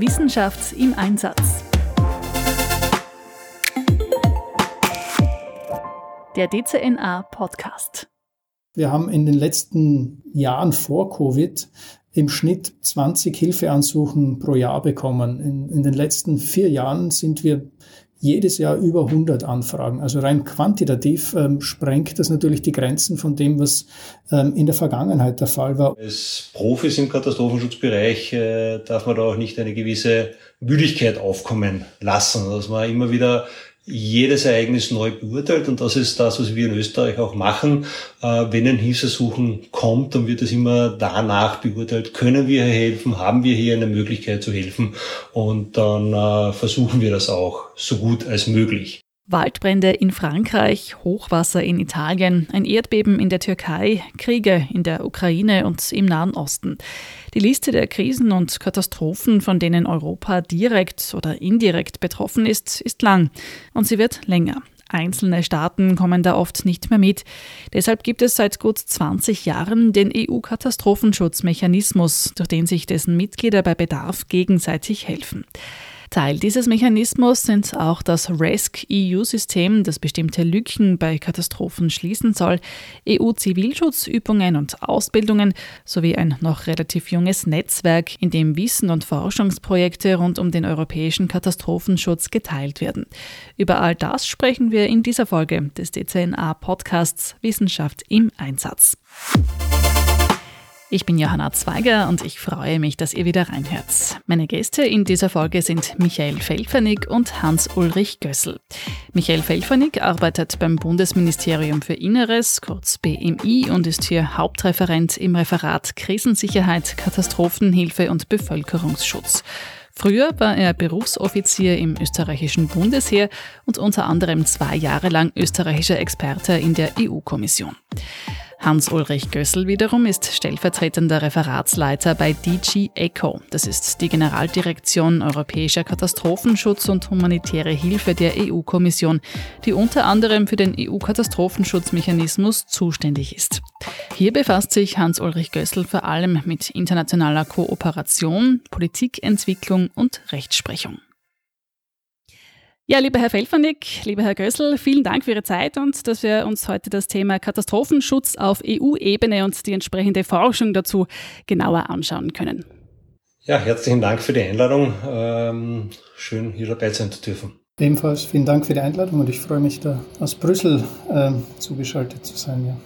Wissenschaft im Einsatz. Der DCNA Podcast. Wir haben in den letzten Jahren vor Covid im Schnitt 20 Hilfeansuchen pro Jahr bekommen. In, in den letzten vier Jahren sind wir jedes Jahr über 100 Anfragen. Also rein quantitativ ähm, sprengt das natürlich die Grenzen von dem, was ähm, in der Vergangenheit der Fall war. Als Profis im Katastrophenschutzbereich äh, darf man da auch nicht eine gewisse Müdigkeit aufkommen lassen, dass man immer wieder jedes Ereignis neu beurteilt und das ist das, was wir in Österreich auch machen. Äh, wenn ein Hilfsersuchen kommt, dann wird es immer danach beurteilt, können wir hier helfen, haben wir hier eine Möglichkeit zu helfen und dann äh, versuchen wir das auch so gut als möglich. Waldbrände in Frankreich, Hochwasser in Italien, ein Erdbeben in der Türkei, Kriege in der Ukraine und im Nahen Osten. Die Liste der Krisen und Katastrophen, von denen Europa direkt oder indirekt betroffen ist, ist lang und sie wird länger. Einzelne Staaten kommen da oft nicht mehr mit. Deshalb gibt es seit gut 20 Jahren den EU-Katastrophenschutzmechanismus, durch den sich dessen Mitglieder bei Bedarf gegenseitig helfen. Teil dieses Mechanismus sind auch das RESC-EU-System, das bestimmte Lücken bei Katastrophen schließen soll, EU-Zivilschutzübungen und Ausbildungen sowie ein noch relativ junges Netzwerk, in dem Wissen und Forschungsprojekte rund um den europäischen Katastrophenschutz geteilt werden. Über all das sprechen wir in dieser Folge des DCNA-Podcasts Wissenschaft im Einsatz. Ich bin Johanna Zweiger und ich freue mich, dass ihr wieder reinhört. Meine Gäste in dieser Folge sind Michael Felfernig und Hans-Ulrich Gössel. Michael Felfernig arbeitet beim Bundesministerium für Inneres, kurz BMI, und ist hier Hauptreferent im Referat Krisensicherheit, Katastrophenhilfe und Bevölkerungsschutz. Früher war er Berufsoffizier im österreichischen Bundesheer und unter anderem zwei Jahre lang österreichischer Experte in der EU-Kommission. Hans-Ulrich Gössel wiederum ist stellvertretender Referatsleiter bei DG ECHO. Das ist die Generaldirektion Europäischer Katastrophenschutz und humanitäre Hilfe der EU-Kommission, die unter anderem für den EU-Katastrophenschutzmechanismus zuständig ist. Hier befasst sich Hans-Ulrich Gössel vor allem mit internationaler Kooperation, Politikentwicklung und Rechtsprechung. Ja, lieber Herr Felfernick, lieber Herr Gössel, vielen Dank für Ihre Zeit und dass wir uns heute das Thema Katastrophenschutz auf EU-Ebene und die entsprechende Forschung dazu genauer anschauen können. Ja, herzlichen Dank für die Einladung. Ähm, schön, hier dabei sein zu dürfen. Ebenfalls vielen Dank für die Einladung und ich freue mich, da aus Brüssel ähm, zugeschaltet zu sein. Ja.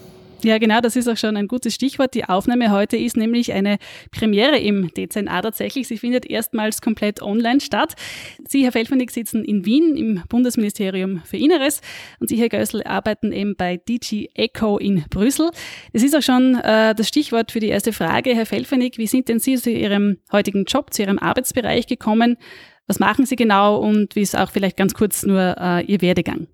Ja, genau, das ist auch schon ein gutes Stichwort. Die Aufnahme heute ist nämlich eine Premiere im DZNA tatsächlich. Sie findet erstmals komplett online statt. Sie, Herr Felfernig, sitzen in Wien im Bundesministerium für Inneres und Sie, Herr Gößl, arbeiten eben bei DG ECHO in Brüssel. Das ist auch schon äh, das Stichwort für die erste Frage. Herr Felfernig, wie sind denn Sie zu Ihrem heutigen Job, zu Ihrem Arbeitsbereich gekommen? Was machen Sie genau und wie ist auch vielleicht ganz kurz nur äh, Ihr Werdegang?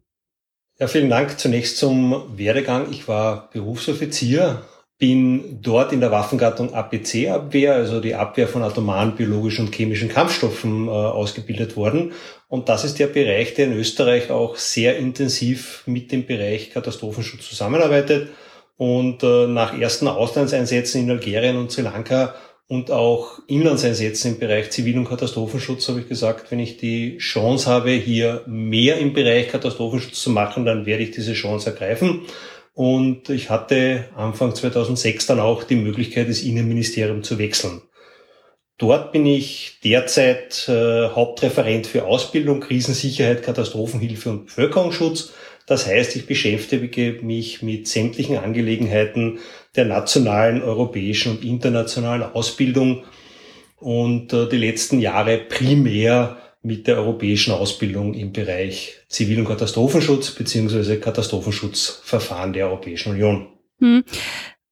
Ja, vielen Dank zunächst zum Werdegang. Ich war Berufsoffizier, bin dort in der Waffengattung APC-Abwehr, also die Abwehr von atomaren, biologischen und chemischen Kampfstoffen, äh, ausgebildet worden. Und das ist der Bereich, der in Österreich auch sehr intensiv mit dem Bereich Katastrophenschutz zusammenarbeitet. Und äh, nach ersten Auslandseinsätzen in Algerien und Sri Lanka und auch Inlandseinsätzen im Bereich Zivil- und Katastrophenschutz habe ich gesagt, wenn ich die Chance habe, hier mehr im Bereich Katastrophenschutz zu machen, dann werde ich diese Chance ergreifen. Und ich hatte Anfang 2006 dann auch die Möglichkeit, das Innenministerium zu wechseln. Dort bin ich derzeit äh, Hauptreferent für Ausbildung, Krisensicherheit, Katastrophenhilfe und Bevölkerungsschutz. Das heißt, ich beschäftige mich mit sämtlichen Angelegenheiten der nationalen, europäischen und internationalen Ausbildung und äh, die letzten Jahre primär mit der europäischen Ausbildung im Bereich Zivil- und Katastrophenschutz beziehungsweise Katastrophenschutzverfahren der Europäischen Union. Hm.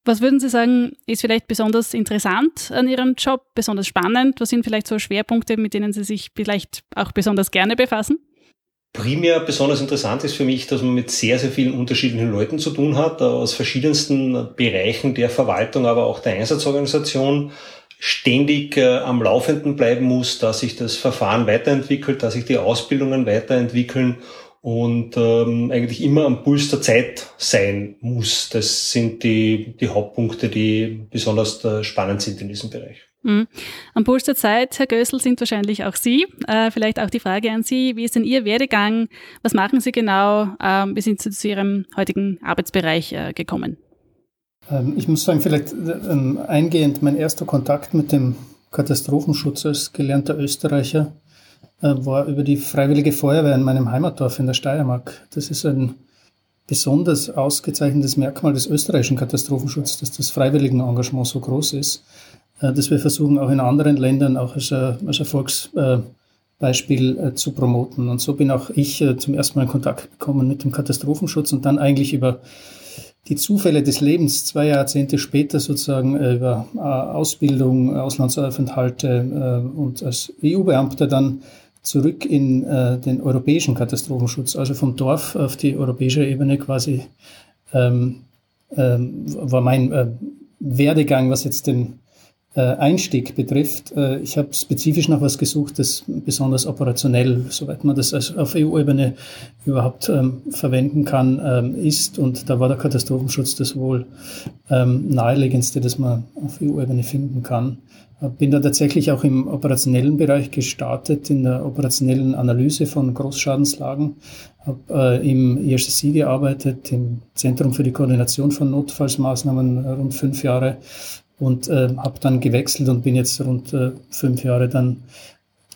Was würden Sie sagen, ist vielleicht besonders interessant an Ihrem Job, besonders spannend? Was sind vielleicht so Schwerpunkte, mit denen Sie sich vielleicht auch besonders gerne befassen? Primär besonders interessant ist für mich, dass man mit sehr, sehr vielen unterschiedlichen Leuten zu tun hat, aus verschiedensten Bereichen der Verwaltung, aber auch der Einsatzorganisation ständig äh, am Laufenden bleiben muss, dass sich das Verfahren weiterentwickelt, dass sich die Ausbildungen weiterentwickeln und ähm, eigentlich immer am Puls der Zeit sein muss. Das sind die, die Hauptpunkte, die besonders äh, spannend sind in diesem Bereich. Mhm. Am Puls der Zeit, Herr Gößel, sind wahrscheinlich auch Sie. Äh, vielleicht auch die Frage an Sie, wie ist denn Ihr Werdegang? Was machen Sie genau? Ähm, wie sind Sie zu Ihrem heutigen Arbeitsbereich äh, gekommen? Ähm, ich muss sagen, vielleicht ähm, eingehend mein erster Kontakt mit dem Katastrophenschutz als gelernter Österreicher äh, war über die Freiwillige Feuerwehr in meinem Heimatdorf in der Steiermark. Das ist ein besonders ausgezeichnetes Merkmal des österreichischen Katastrophenschutzes, dass das Freiwilligenengagement so groß ist, äh, dass wir versuchen, auch in anderen Ländern auch als, als Erfolgsbeispiel äh, zu promoten. Und so bin auch ich zum ersten Mal in Kontakt gekommen mit dem Katastrophenschutz und dann eigentlich über die Zufälle des Lebens zwei Jahrzehnte später sozusagen äh, über äh, Ausbildung, Auslandsaufenthalte äh, und als EU-Beamter dann zurück in äh, den europäischen Katastrophenschutz, also vom Dorf auf die europäische Ebene quasi ähm, ähm, war mein äh, Werdegang, was jetzt den äh, Einstieg betrifft. Äh, ich habe spezifisch noch was gesucht, das besonders operationell, soweit man das auf EU-Ebene überhaupt ähm, verwenden kann, ähm, ist. Und da war der Katastrophenschutz das wohl ähm, naheliegendste, das man auf EU-Ebene finden kann. Bin da tatsächlich auch im operationellen Bereich gestartet, in der operationellen Analyse von Großschadenslagen. Habe äh, im IRCC gearbeitet, im Zentrum für die Koordination von Notfallsmaßnahmen rund fünf Jahre und äh, habe dann gewechselt und bin jetzt rund äh, fünf Jahre dann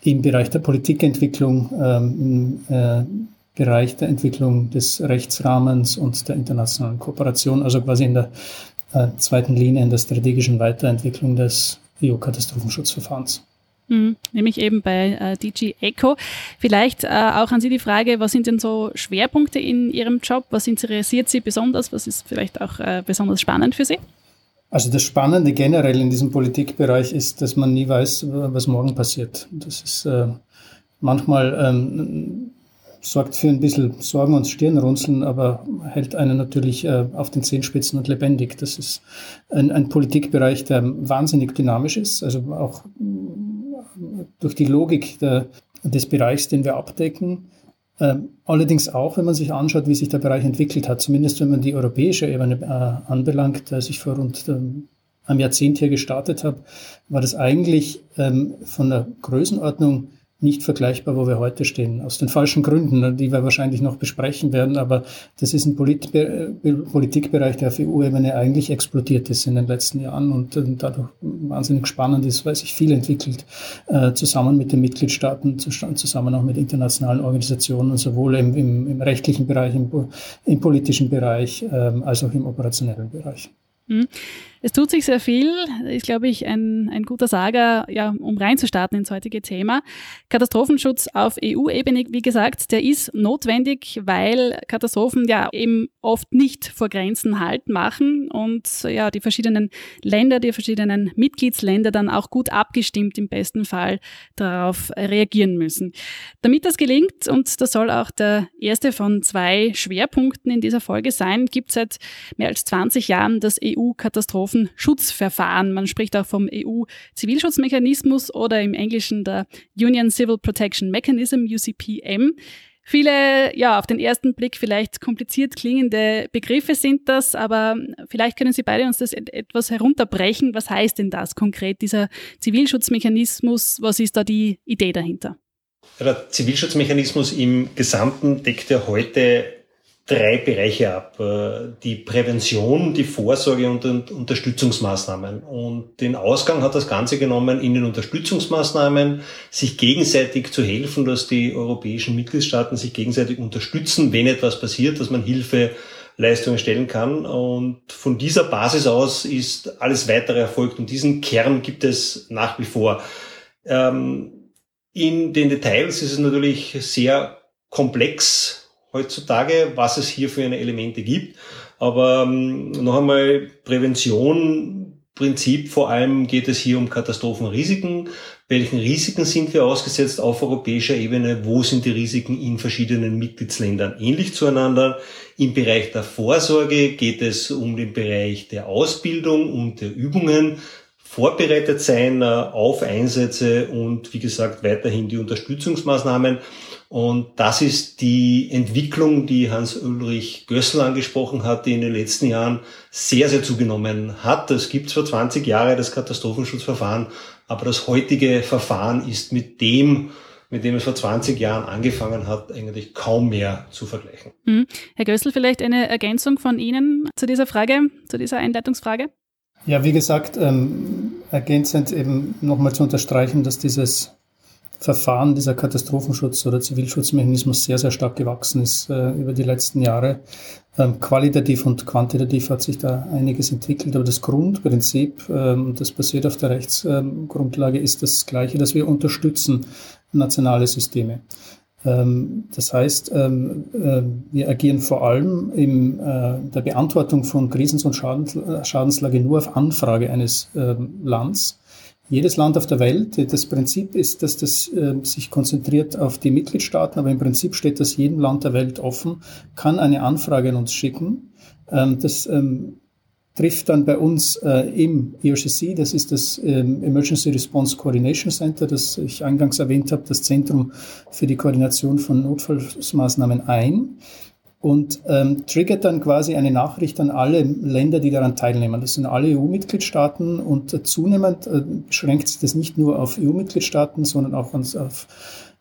im Bereich der Politikentwicklung, ähm, im äh, Bereich der Entwicklung des Rechtsrahmens und der internationalen Kooperation, also quasi in der äh, zweiten Linie in der strategischen Weiterentwicklung des EU-Katastrophenschutzverfahrens. Mhm, nämlich eben bei äh, DG Eco. Vielleicht äh, auch an Sie die Frage, was sind denn so Schwerpunkte in Ihrem Job? Was interessiert Sie besonders? Was ist vielleicht auch äh, besonders spannend für Sie? Also das Spannende generell in diesem Politikbereich ist, dass man nie weiß, was morgen passiert. Das ist äh, manchmal ähm, sorgt für ein bisschen Sorgen und Stirnrunzeln, aber hält einen natürlich äh, auf den Zehenspitzen und lebendig. Das ist ein, ein Politikbereich, der wahnsinnig dynamisch ist, also auch durch die Logik der, des Bereichs, den wir abdecken ähm, allerdings auch, wenn man sich anschaut, wie sich der Bereich entwickelt hat, zumindest wenn man die europäische Ebene äh, anbelangt, als ich vor rund ähm, einem Jahrzehnt hier gestartet habe, war das eigentlich ähm, von der Größenordnung nicht vergleichbar, wo wir heute stehen. Aus den falschen Gründen, die wir wahrscheinlich noch besprechen werden. Aber das ist ein Polit Politikbereich, der auf EU-Ebene eigentlich explodiert ist in den letzten Jahren und dadurch wahnsinnig spannend ist, weil sich viel entwickelt, äh, zusammen mit den Mitgliedstaaten, zusammen auch mit internationalen Organisationen, sowohl im, im, im rechtlichen Bereich, im, im politischen Bereich, ähm, als auch im operationellen Bereich. Mhm. Es tut sich sehr viel, ist, glaube ich, ein, ein guter Sager, ja, um reinzustarten ins heutige Thema. Katastrophenschutz auf EU-Ebene, wie gesagt, der ist notwendig, weil Katastrophen ja eben oft nicht vor Grenzen Halt machen und ja, die verschiedenen Länder, die verschiedenen Mitgliedsländer dann auch gut abgestimmt im besten Fall darauf reagieren müssen. Damit das gelingt, und das soll auch der erste von zwei Schwerpunkten in dieser Folge sein, gibt es seit mehr als 20 Jahren das EU-Katastrophen Katastrophenschutzverfahren. Man spricht auch vom EU-Zivilschutzmechanismus oder im Englischen der Union Civil Protection Mechanism, UCPM. Viele, ja, auf den ersten Blick vielleicht kompliziert klingende Begriffe sind das, aber vielleicht können Sie beide uns das etwas herunterbrechen. Was heißt denn das konkret, dieser Zivilschutzmechanismus? Was ist da die Idee dahinter? Der Zivilschutzmechanismus im Gesamten deckt ja heute drei Bereiche ab. Äh, die Prävention, die Vorsorge und Unterstützungsmaßnahmen. Und den Ausgang hat das Ganze genommen in den Unterstützungsmaßnahmen, sich gegenseitig zu helfen, dass die europäischen Mitgliedstaaten sich gegenseitig unterstützen, wenn etwas passiert, dass man Hilfe Leistungen stellen kann. Und von dieser Basis aus ist alles weitere erfolgt. Und diesen Kern gibt es nach wie vor. Ähm, in den Details ist es natürlich sehr komplex heutzutage, was es hier für eine Elemente gibt. Aber ähm, noch einmal Prävention, Prinzip vor allem geht es hier um Katastrophenrisiken. Welchen Risiken sind wir ausgesetzt auf europäischer Ebene? Wo sind die Risiken in verschiedenen Mitgliedsländern ähnlich zueinander? Im Bereich der Vorsorge geht es um den Bereich der Ausbildung und der Übungen vorbereitet sein auf Einsätze und wie gesagt weiterhin die Unterstützungsmaßnahmen. Und das ist die Entwicklung, die Hans-Ulrich Gössel angesprochen hat, die in den letzten Jahren sehr, sehr zugenommen hat. Es gibt zwar 20 Jahre das Katastrophenschutzverfahren, aber das heutige Verfahren ist mit dem, mit dem es vor 20 Jahren angefangen hat, eigentlich kaum mehr zu vergleichen. Mhm. Herr Gössel, vielleicht eine Ergänzung von Ihnen zu dieser Frage, zu dieser Einleitungsfrage? Ja, wie gesagt, ähm, ergänzend eben nochmal zu unterstreichen, dass dieses Verfahren, dieser Katastrophenschutz- oder Zivilschutzmechanismus sehr, sehr stark gewachsen ist äh, über die letzten Jahre. Ähm, qualitativ und quantitativ hat sich da einiges entwickelt, aber das Grundprinzip, ähm, das basiert auf der Rechtsgrundlage, ähm, ist das gleiche, dass wir unterstützen nationale Systeme. Ähm, das heißt, ähm, äh, wir agieren vor allem in äh, der Beantwortung von Krisens- und Schadenslage nur auf Anfrage eines ähm, Landes jedes Land auf der Welt, das Prinzip ist, dass das äh, sich konzentriert auf die Mitgliedstaaten, aber im Prinzip steht das jedem Land der Welt offen, kann eine Anfrage an uns schicken. Ähm, das ähm, trifft dann bei uns äh, im ERCC, das ist das ähm, Emergency Response Coordination Center, das ich eingangs erwähnt habe, das Zentrum für die Koordination von Notfallmaßnahmen ein und ähm, triggert dann quasi eine Nachricht an alle Länder, die daran teilnehmen. Das sind alle EU-Mitgliedstaaten und äh, zunehmend äh, beschränkt sich das nicht nur auf EU-Mitgliedstaaten, sondern auch auf,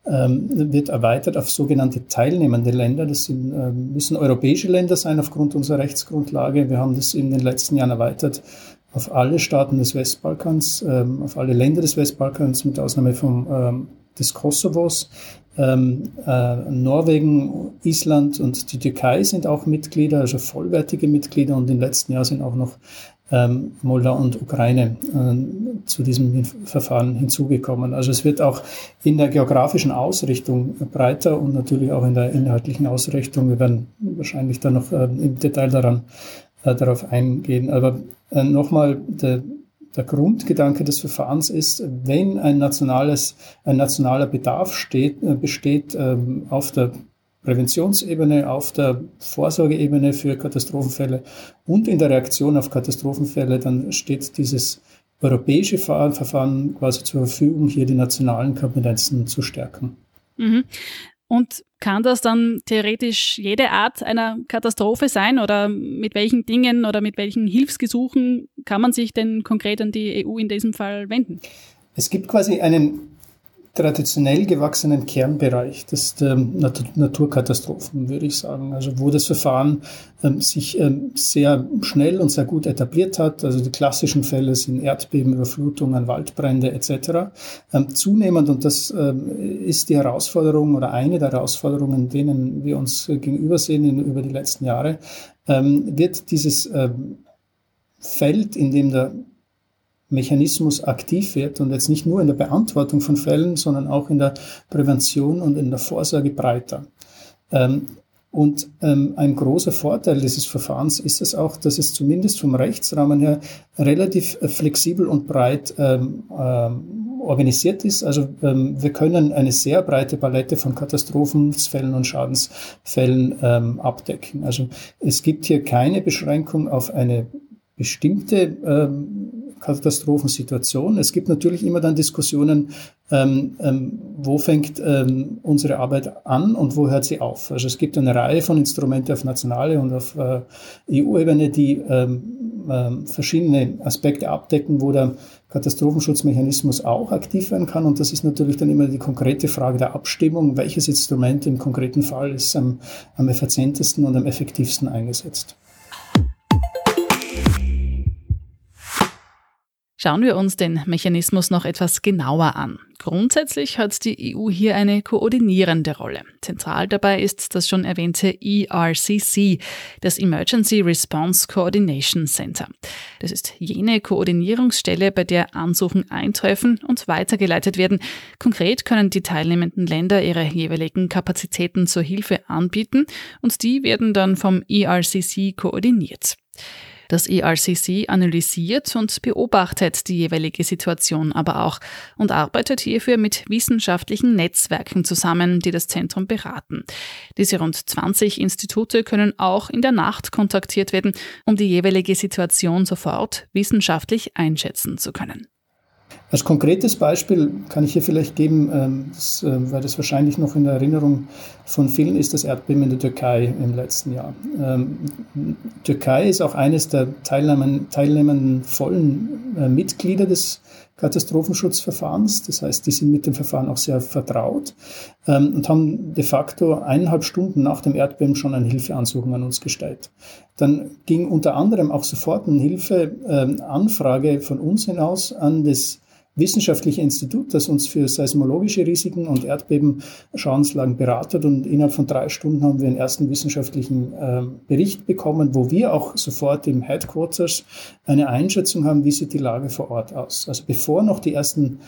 ähm, wird erweitert auf sogenannte teilnehmende Länder. Das sind, äh, müssen europäische Länder sein aufgrund unserer Rechtsgrundlage. Wir haben das in den letzten Jahren erweitert auf alle Staaten des Westbalkans, ähm, auf alle Länder des Westbalkans mit Ausnahme vom, ähm, des Kosovos. Ähm, äh, Norwegen, Island und die Türkei sind auch Mitglieder, also vollwertige Mitglieder und im letzten Jahr sind auch noch ähm, Moldau und Ukraine äh, zu diesem Verfahren hinzugekommen. Also es wird auch in der geografischen Ausrichtung breiter und natürlich auch in der inhaltlichen Ausrichtung. Wir werden wahrscheinlich dann noch äh, im Detail daran, äh, darauf eingehen. Aber äh, nochmal, der der Grundgedanke des Verfahrens ist, wenn ein nationales, ein nationaler Bedarf steht, äh, besteht ähm, auf der Präventionsebene, auf der Vorsorgeebene für Katastrophenfälle und in der Reaktion auf Katastrophenfälle, dann steht dieses europäische Verfahren quasi zur Verfügung, hier die nationalen Kompetenzen zu stärken. Mhm. Und kann das dann theoretisch jede Art einer Katastrophe sein oder mit welchen Dingen oder mit welchen Hilfsgesuchen kann man sich denn konkret an die EU in diesem Fall wenden? Es gibt quasi einen traditionell gewachsenen Kernbereich des der Naturkatastrophen, würde ich sagen. Also wo das Verfahren ähm, sich ähm, sehr schnell und sehr gut etabliert hat. Also die klassischen Fälle sind Erdbeben, Überflutungen, Waldbrände etc. Ähm, zunehmend, und das ähm, ist die Herausforderung oder eine der Herausforderungen, denen wir uns gegenübersehen in, über die letzten Jahre, ähm, wird dieses ähm, Feld, in dem der Mechanismus aktiv wird und jetzt nicht nur in der Beantwortung von Fällen, sondern auch in der Prävention und in der Vorsorge breiter. Ähm, und ähm, ein großer Vorteil dieses Verfahrens ist es auch, dass es zumindest vom Rechtsrahmen her relativ äh, flexibel und breit ähm, ähm, organisiert ist. Also ähm, wir können eine sehr breite Palette von Katastrophenfällen und Schadensfällen ähm, abdecken. Also es gibt hier keine Beschränkung auf eine bestimmte ähm, Katastrophensituation. Es gibt natürlich immer dann Diskussionen, ähm, ähm, wo fängt ähm, unsere Arbeit an und wo hört sie auf. Also es gibt eine Reihe von Instrumenten auf nationale und auf äh, EU-Ebene, die ähm, ähm, verschiedene Aspekte abdecken, wo der Katastrophenschutzmechanismus auch aktiv werden kann. Und das ist natürlich dann immer die konkrete Frage der Abstimmung, welches Instrument im konkreten Fall ist am, am effizientesten und am effektivsten eingesetzt. Schauen wir uns den Mechanismus noch etwas genauer an. Grundsätzlich hat die EU hier eine koordinierende Rolle. Zentral dabei ist das schon erwähnte ERCC, das Emergency Response Coordination Center. Das ist jene Koordinierungsstelle, bei der Ansuchen eintreffen und weitergeleitet werden. Konkret können die teilnehmenden Länder ihre jeweiligen Kapazitäten zur Hilfe anbieten und die werden dann vom ERCC koordiniert. Das ERCC analysiert und beobachtet die jeweilige Situation aber auch und arbeitet hierfür mit wissenschaftlichen Netzwerken zusammen, die das Zentrum beraten. Diese rund 20 Institute können auch in der Nacht kontaktiert werden, um die jeweilige Situation sofort wissenschaftlich einschätzen zu können. Als konkretes Beispiel kann ich hier vielleicht geben, ähm, das, äh, weil das wahrscheinlich noch in der Erinnerung von vielen ist, das Erdbeben in der Türkei im letzten Jahr. Ähm, Türkei ist auch eines der teilnehmenden vollen äh, Mitglieder des Katastrophenschutzverfahrens. Das heißt, die sind mit dem Verfahren auch sehr vertraut ähm, und haben de facto eineinhalb Stunden nach dem Erdbeben schon eine Hilfeansuchung an uns gestellt. Dann ging unter anderem auch sofort eine Hilfeanfrage von uns hinaus an das wissenschaftliche Institut, das uns für seismologische Risiken und Erdbebenschauenslagen beratet. Und innerhalb von drei Stunden haben wir einen ersten wissenschaftlichen äh, Bericht bekommen, wo wir auch sofort im Headquarters eine Einschätzung haben, wie sieht die Lage vor Ort aus. Also bevor noch die ersten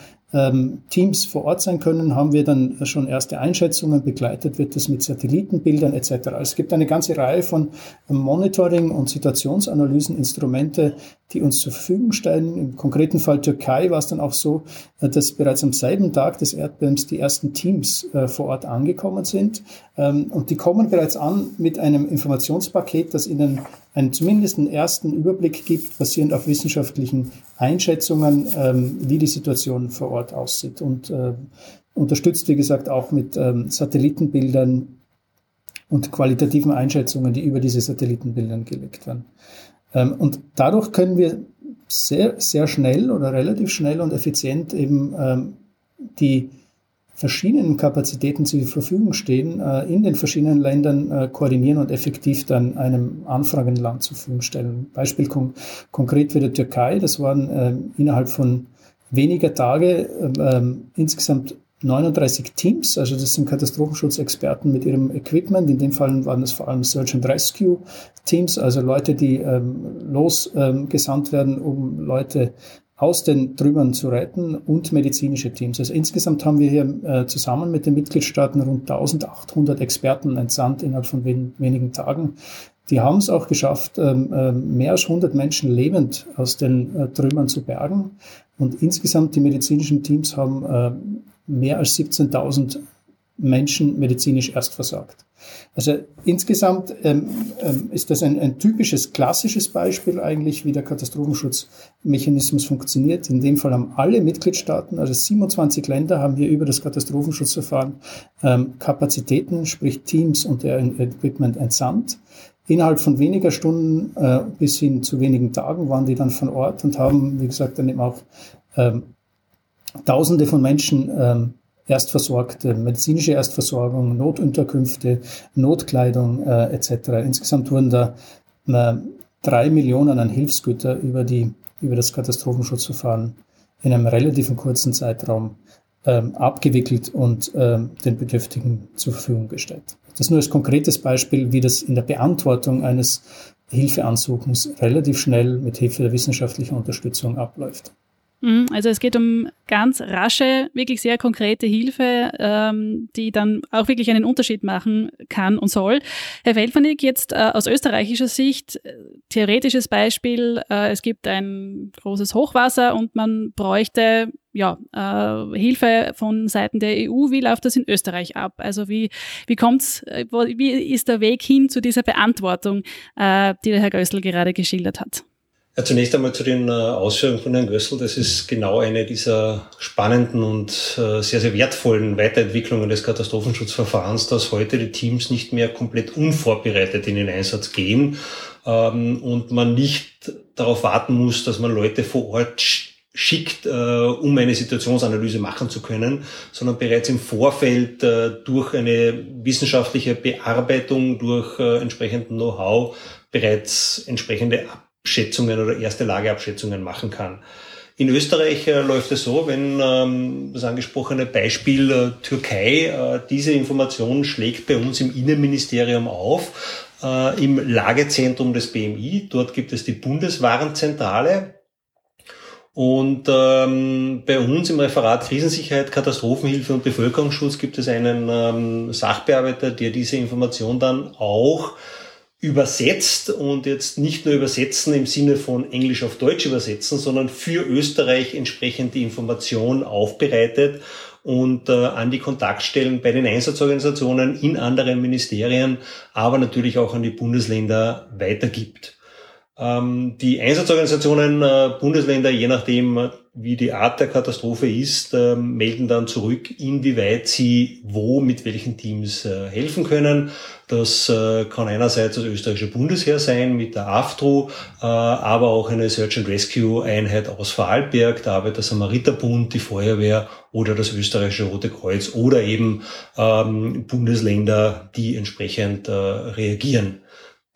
Teams vor Ort sein können, haben wir dann schon erste Einschätzungen, begleitet wird das mit Satellitenbildern etc. Also es gibt eine ganze Reihe von Monitoring- und Situationsanalysen, Instrumente, die uns zur Verfügung stellen. Im konkreten Fall Türkei war es dann auch so, äh, dass bereits am selben Tag des Erdbebens die ersten Teams äh, vor Ort angekommen sind. Ähm, und die kommen bereits an mit einem Informationspaket, das ihnen einen zumindest einen ersten Überblick gibt, basierend auf wissenschaftlichen Einschätzungen, ähm, wie die Situation vor Ort aussieht. Und äh, unterstützt, wie gesagt, auch mit ähm, Satellitenbildern und qualitativen Einschätzungen, die über diese Satellitenbildern gelegt werden. Ähm, und dadurch können wir sehr, sehr schnell oder relativ schnell und effizient eben ähm, die verschiedenen Kapazitäten zur Verfügung stehen, äh, in den verschiedenen Ländern äh, koordinieren und effektiv dann einem Anfragenland zur Verfügung stellen. Beispiel kon konkret für die Türkei, das waren äh, innerhalb von weniger Tage ähm, insgesamt 39 Teams, also das sind Katastrophenschutzexperten mit ihrem Equipment. In dem Fall waren es vor allem Search and Rescue Teams, also Leute, die ähm, losgesandt ähm, werden, um Leute aus den Trümmern zu retten und medizinische Teams. Also insgesamt haben wir hier äh, zusammen mit den Mitgliedstaaten rund 1800 Experten entsandt innerhalb von wen wenigen Tagen. Die haben es auch geschafft, ähm, äh, mehr als 100 Menschen lebend aus den äh, Trümmern zu bergen. Und insgesamt die medizinischen Teams haben äh, mehr als 17.000 Menschen medizinisch erst versorgt. Also insgesamt ähm, ähm, ist das ein, ein, typisches klassisches Beispiel eigentlich, wie der Katastrophenschutzmechanismus funktioniert. In dem Fall haben alle Mitgliedstaaten, also 27 Länder, haben hier über das Katastrophenschutzverfahren ähm, Kapazitäten, sprich Teams und deren Equipment entsandt. Innerhalb von weniger Stunden äh, bis hin zu wenigen Tagen waren die dann von Ort und haben, wie gesagt, dann eben auch ähm, Tausende von Menschen ähm, Erstversorgte, medizinische Erstversorgung, Notunterkünfte, Notkleidung äh, etc. Insgesamt wurden da äh, drei Millionen an Hilfsgüter über, die, über das Katastrophenschutzverfahren in einem relativ kurzen Zeitraum ähm, abgewickelt und ähm, den Bedürftigen zur Verfügung gestellt. Das nur als konkretes Beispiel, wie das in der Beantwortung eines Hilfeansuchens relativ schnell mit Hilfe der wissenschaftlichen Unterstützung abläuft. Mhm, also es geht um ganz rasche, wirklich sehr konkrete Hilfe, ähm, die dann auch wirklich einen Unterschied machen kann und soll. Herr Welfernig, jetzt äh, aus österreichischer Sicht, äh, theoretisches Beispiel, äh, es gibt ein großes Hochwasser und man bräuchte ja, äh, Hilfe von Seiten der EU. Wie läuft das in Österreich ab? Also wie, wie kommt's, äh, wie ist der Weg hin zu dieser Beantwortung, äh, die der Herr Gößl gerade geschildert hat? Ja, zunächst einmal zu den äh, Ausführungen von Herrn Gössel. Das ist genau eine dieser spannenden und äh, sehr, sehr wertvollen Weiterentwicklungen des Katastrophenschutzverfahrens, dass heute die Teams nicht mehr komplett unvorbereitet in den Einsatz gehen ähm, und man nicht darauf warten muss, dass man Leute vor Ort schickt, äh, um eine Situationsanalyse machen zu können, sondern bereits im Vorfeld durch eine wissenschaftliche Bearbeitung, durch entsprechenden Know-how bereits entsprechende Schätzungen oder erste Lageabschätzungen machen kann. In Österreich äh, läuft es so, wenn ähm, das angesprochene Beispiel äh, Türkei äh, diese Information schlägt bei uns im Innenministerium auf, äh, im Lagezentrum des BMI. Dort gibt es die Bundeswarenzentrale. Und ähm, bei uns im Referat Krisensicherheit, Katastrophenhilfe und Bevölkerungsschutz gibt es einen ähm, Sachbearbeiter, der diese Information dann auch übersetzt und jetzt nicht nur übersetzen im Sinne von Englisch auf Deutsch übersetzen, sondern für Österreich entsprechend die Information aufbereitet und äh, an die Kontaktstellen bei den Einsatzorganisationen in anderen Ministerien, aber natürlich auch an die Bundesländer weitergibt. Ähm, die Einsatzorganisationen äh, Bundesländer, je nachdem, wie die Art der Katastrophe ist, äh, melden dann zurück, inwieweit sie wo mit welchen Teams äh, helfen können. Das äh, kann einerseits das österreichische Bundesheer sein mit der AFTRU, äh, aber auch eine Search and Rescue Einheit aus Vorarlberg, da arbeitet der Samariterbund, die Feuerwehr oder das österreichische Rote Kreuz oder eben ähm, Bundesländer, die entsprechend äh, reagieren.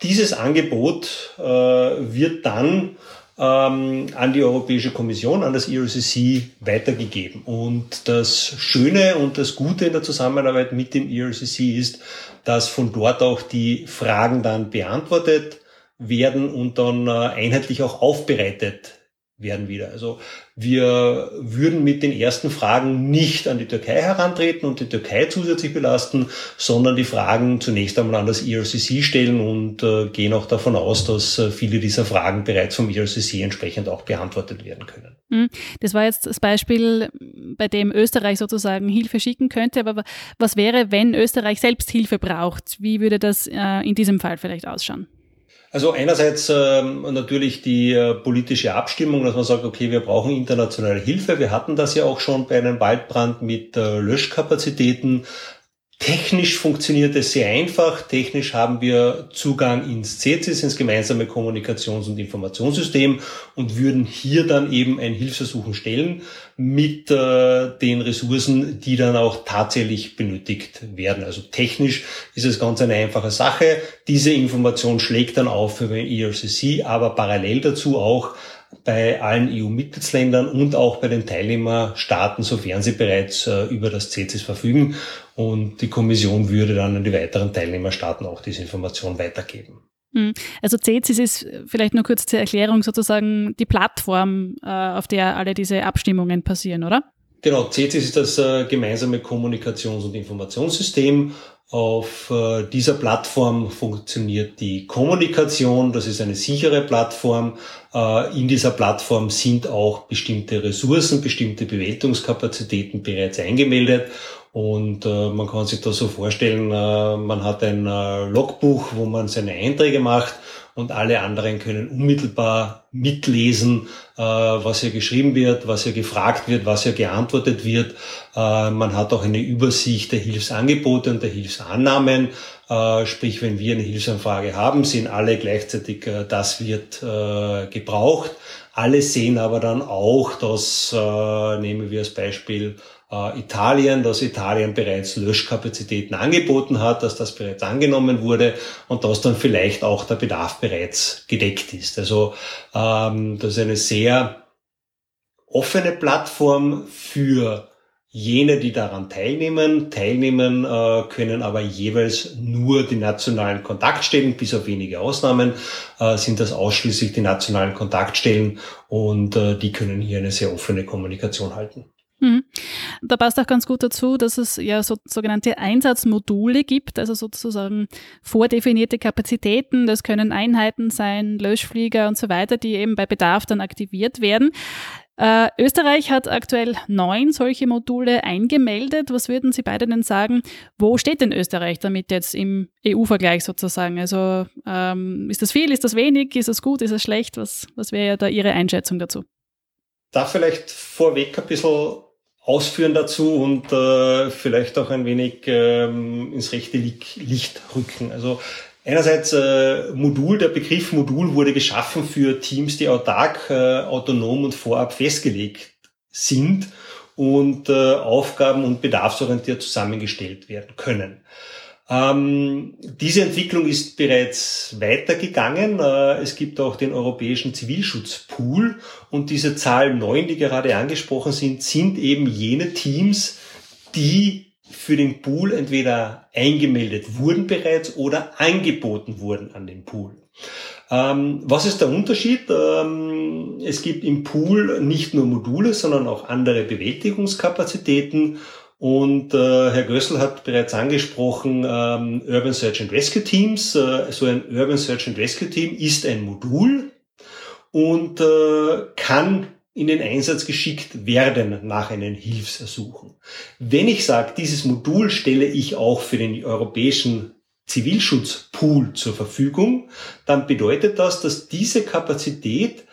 Dieses Angebot äh, wird dann ähm, an die Europäische Kommission, an das ERCC weitergegeben. Und das Schöne und das Gute in der Zusammenarbeit mit dem ERCC ist, dass von dort auch die Fragen dann beantwortet werden und dann äh, einheitlich auch aufbereitet werden wieder. Also wir würden mit den ersten Fragen nicht an die Türkei herantreten und die Türkei zusätzlich belasten, sondern die Fragen zunächst einmal an das ERCC stellen und äh, gehen auch davon aus, dass äh, viele dieser Fragen bereits vom ERCC entsprechend auch beantwortet werden können. Hm, das war jetzt das Beispiel, bei dem Österreich sozusagen Hilfe schicken könnte. Aber was wäre, wenn Österreich selbst Hilfe braucht? Wie würde das äh, in diesem Fall vielleicht ausschauen? Also einerseits ähm, natürlich die äh, politische Abstimmung, dass man sagt, okay, wir brauchen internationale Hilfe. Wir hatten das ja auch schon bei einem Waldbrand mit äh, Löschkapazitäten. Technisch funktioniert es sehr einfach. Technisch haben wir Zugang ins CECIS, ins gemeinsame Kommunikations- und Informationssystem und würden hier dann eben ein Hilfsersuchen stellen mit äh, den Ressourcen, die dann auch tatsächlich benötigt werden. Also technisch ist es ganz eine einfache Sache. Diese Information schlägt dann auf für den ERCC, aber parallel dazu auch bei allen EU-Mitgliedsländern und auch bei den Teilnehmerstaaten, sofern sie bereits äh, über das CECIS verfügen. Und die Kommission würde dann an die weiteren Teilnehmerstaaten auch diese Information weitergeben. Hm. Also CECIS ist vielleicht nur kurz zur Erklärung sozusagen die Plattform, äh, auf der alle diese Abstimmungen passieren, oder? Genau, CECIS ist das äh, gemeinsame Kommunikations- und Informationssystem auf äh, dieser Plattform funktioniert die Kommunikation. Das ist eine sichere Plattform. In dieser Plattform sind auch bestimmte Ressourcen, bestimmte Bewältigungskapazitäten bereits eingemeldet. Und äh, man kann sich das so vorstellen, man hat ein Logbuch, wo man seine Einträge macht und alle anderen können unmittelbar mitlesen, äh, was hier geschrieben wird, was hier gefragt wird, was hier geantwortet wird. Äh, man hat auch eine Übersicht der Hilfsangebote und der Hilfsannahmen. Äh, sprich, wenn wir eine Hilfsanfrage haben, sehen alle gleichzeitig, äh, das wird äh, gebraucht. Alle sehen aber dann auch, dass, äh, nehmen wir als Beispiel, äh, Italien, dass Italien bereits Löschkapazitäten angeboten hat, dass das bereits angenommen wurde und dass dann vielleicht auch der Bedarf bereits gedeckt ist. Also ähm, das ist eine sehr offene Plattform für jene, die daran teilnehmen. Teilnehmen äh, können aber jeweils nur die nationalen Kontaktstellen, bis auf wenige Ausnahmen äh, sind das ausschließlich die nationalen Kontaktstellen und äh, die können hier eine sehr offene Kommunikation halten. Mhm. Da passt auch ganz gut dazu, dass es ja so, sogenannte Einsatzmodule gibt, also sozusagen vordefinierte Kapazitäten. Das können Einheiten sein, Löschflieger und so weiter, die eben bei Bedarf dann aktiviert werden. Äh, Österreich hat aktuell neun solche Module eingemeldet. Was würden Sie beide denn sagen? Wo steht denn Österreich damit jetzt im EU-Vergleich sozusagen? Also ähm, ist das viel, ist das wenig, ist das gut, ist das schlecht? Was, was wäre ja da Ihre Einschätzung dazu? Da vielleicht vorweg ein bisschen ausführen dazu und äh, vielleicht auch ein wenig ähm, ins rechte Licht rücken. Also einerseits äh, Modul, der Begriff Modul wurde geschaffen für Teams, die autark, äh, autonom und vorab festgelegt sind und äh, Aufgaben und bedarfsorientiert zusammengestellt werden können. Ähm, diese Entwicklung ist bereits weitergegangen. Äh, es gibt auch den Europäischen Zivilschutzpool und diese Zahl neun, die gerade angesprochen sind, sind eben jene Teams, die für den Pool entweder eingemeldet wurden bereits oder angeboten wurden an den Pool. Ähm, was ist der Unterschied? Ähm, es gibt im Pool nicht nur Module, sondern auch andere Bewältigungskapazitäten Und äh, Herr Gössel hat bereits angesprochen, ähm, Urban Search and Rescue Teams. Äh, so ein Urban Search and Rescue Team ist ein Modul und äh, kann in den Einsatz geschickt werden nach einem Hilfsersuchen. Wenn ich sage, dieses Modul stelle ich auch für den europäischen Zivilschutzpool zur Verfügung, dann bedeutet das, dass diese Kapazität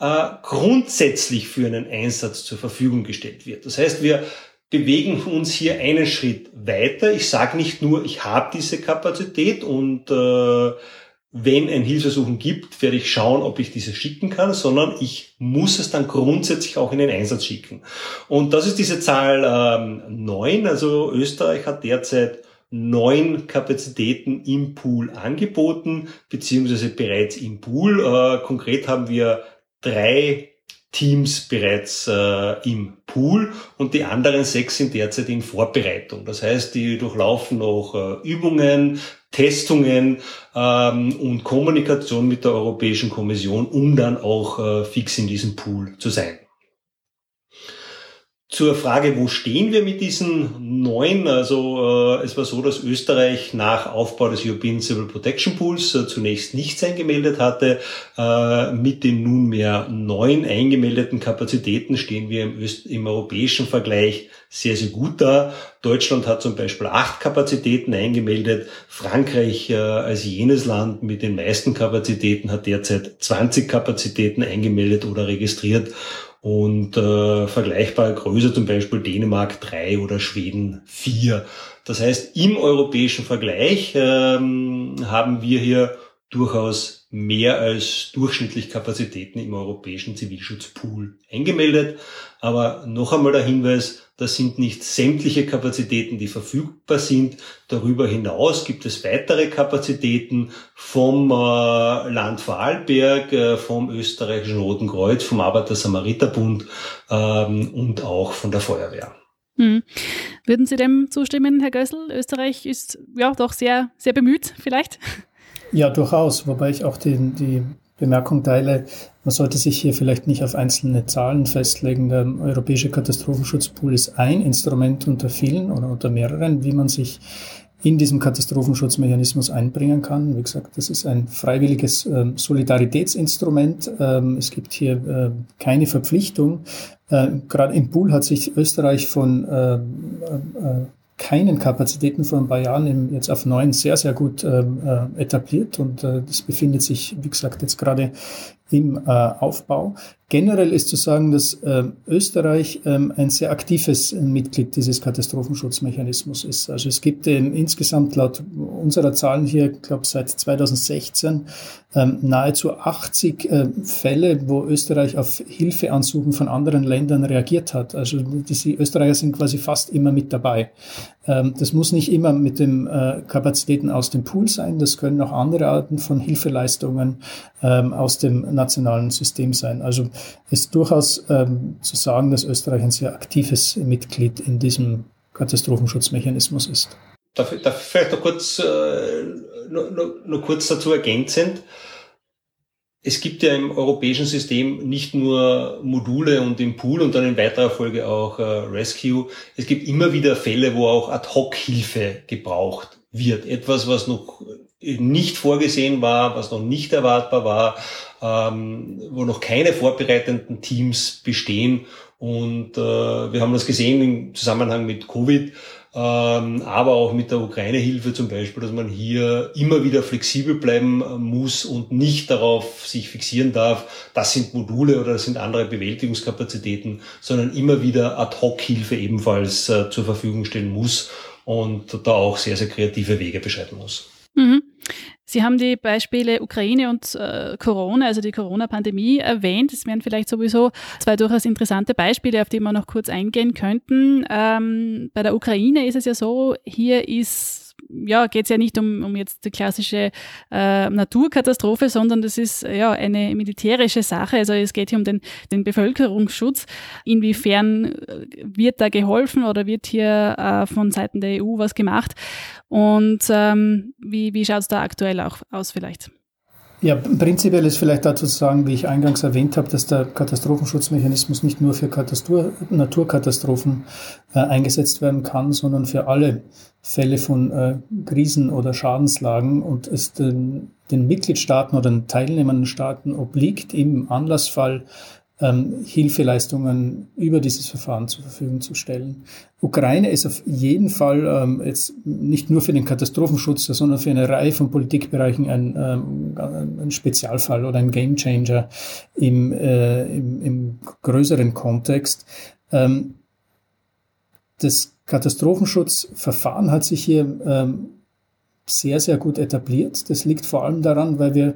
äh, grundsätzlich für einen Einsatz zur Verfügung gestellt wird. Das heißt, wir bewegen uns hier einen Schritt weiter. Ich sage nicht nur, ich habe diese Kapazität und äh, wenn ein Hilfsersuchen gibt, werde ich schauen, ob ich diese schicken kann, sondern ich muss es dann grundsätzlich auch in den Einsatz schicken. Und das ist diese Zahl ähm, 9. Also Österreich hat derzeit neun Kapazitäten im Pool angeboten, beziehungsweise bereits im Pool. Äh, konkret haben wir drei Teams bereits äh, im Pool und die anderen sechs sind derzeit in Vorbereitung. Das heißt, die durchlaufen noch äh, Übungen, Testungen ähm, und Kommunikation mit der Europäischen Kommission, um dann auch äh, fix in diesem Pool zu sein. Zur Frage, wo stehen wir mit diesen neuen? Also äh, es war so, dass Österreich nach Aufbau des European Civil Protection Pools äh, zunächst nichts eingemeldet hatte. Äh, mit den nunmehr neun eingemeldeten Kapazitäten stehen wir im, Öst im europäischen Vergleich sehr, sehr gut da. Deutschland hat zum Beispiel acht Kapazitäten eingemeldet. Frankreich äh, als jenes Land mit den meisten Kapazitäten hat derzeit 20 Kapazitäten eingemeldet oder registriert und äh, vergleichbare Größe zum Beispiel Dänemark 3 oder Schweden 4. Das heißt, im europäischen Vergleich ähm, haben wir hier durchaus mehr als durchschnittlich Kapazitäten im europäischen Zivilschutzpool eingemeldet. Aber noch einmal der Hinweis, das sind nicht sämtliche Kapazitäten, die verfügbar sind. Darüber hinaus gibt es weitere Kapazitäten vom äh, Land Vorarlberg, äh, vom österreichischen Roten Kreuz, vom Arbeiter-Samariter-Bund ähm, und auch von der Feuerwehr. Hm. Würden Sie dem zustimmen, Herr Gössel? Österreich ist ja doch sehr, sehr bemüht, vielleicht? Ja, durchaus. Wobei ich auch die, die Bemerkung teile, man sollte sich hier vielleicht nicht auf einzelne Zahlen festlegen. Der Europäische Katastrophenschutzpool ist ein Instrument unter vielen oder unter mehreren, wie man sich in diesem Katastrophenschutzmechanismus einbringen kann. Wie gesagt, das ist ein freiwilliges äh, Solidaritätsinstrument. Ähm, es gibt hier äh, keine Verpflichtung. Äh, Gerade im Pool hat sich Österreich von äh, äh, keinen Kapazitäten vor ein paar Jahren jetzt auf neun sehr, sehr gut ähm, äh, etabliert und äh, das befindet sich, wie gesagt, jetzt gerade im äh, Aufbau. Generell ist zu sagen, dass äh, Österreich ähm, ein sehr aktives Mitglied dieses Katastrophenschutzmechanismus ist. Also es gibt ähm, insgesamt laut unserer Zahlen hier, ich glaube seit 2016, ähm, nahezu 80 äh, Fälle, wo Österreich auf Hilfeansuchen von anderen Ländern reagiert hat. Also die Österreicher sind quasi fast immer mit dabei. Ähm, das muss nicht immer mit den äh, Kapazitäten aus dem Pool sein. Das können auch andere Arten von Hilfeleistungen ähm, aus dem nationalen System sein. Also ist durchaus ähm, zu sagen, dass Österreich ein sehr aktives Mitglied in diesem Katastrophenschutzmechanismus ist. Darf, darf ich vielleicht noch kurz, äh, nur, nur, nur kurz dazu ergänzend? Es gibt ja im europäischen System nicht nur Module und im Pool und dann in weiterer Folge auch äh, Rescue. Es gibt immer wieder Fälle, wo auch Ad-Hoc-Hilfe gebraucht wird. Etwas, was noch nicht vorgesehen war, was noch nicht erwartbar war, ähm, wo noch keine vorbereitenden Teams bestehen. Und äh, wir haben das gesehen im Zusammenhang mit Covid, aber auch mit der Ukraine-Hilfe zum Beispiel, dass man hier immer wieder flexibel bleiben äh, muss und nicht darauf sich fixieren darf, das sind Module oder das sind andere Bewältigungskapazitäten, sondern immer wieder Ad-Hoc-Hilfe ebenfalls äh, zur Verfügung stellen muss und da auch sehr, sehr kreative Wege beschreiten muss. Mhm. Sie haben die Beispiele Ukraine und äh, Corona, also die Corona-Pandemie erwähnt. Es wären vielleicht sowieso zwei durchaus interessante Beispiele, auf die wir noch kurz eingehen könnten. Ähm, bei der Ukraine ist es ja so, hier ist ja, geht es ja nicht um, um jetzt die klassische äh, Naturkatastrophe, sondern das ist ja eine militärische Sache. Also es geht hier um den, den Bevölkerungsschutz. Inwiefern äh, wird da geholfen oder wird hier äh, von Seiten der EU was gemacht? Und ähm, wie, wie schaut es da aktuell auch aus vielleicht? Ja, prinzipiell ist vielleicht dazu zu sagen, wie ich eingangs erwähnt habe, dass der Katastrophenschutzmechanismus nicht nur für Katastur Naturkatastrophen äh, eingesetzt werden kann, sondern für alle Fälle von äh, Krisen oder Schadenslagen und es den, den Mitgliedstaaten oder den teilnehmenden Staaten obliegt, im Anlassfall ähm, Hilfeleistungen über dieses Verfahren zur Verfügung zu stellen. Ukraine ist auf jeden Fall ähm, jetzt nicht nur für den Katastrophenschutz, sondern für eine Reihe von Politikbereichen ein, ähm, ein Spezialfall oder ein Gamechanger im, äh, im, im größeren Kontext. Ähm, das Katastrophenschutzverfahren hat sich hier ähm, sehr, sehr gut etabliert. Das liegt vor allem daran, weil wir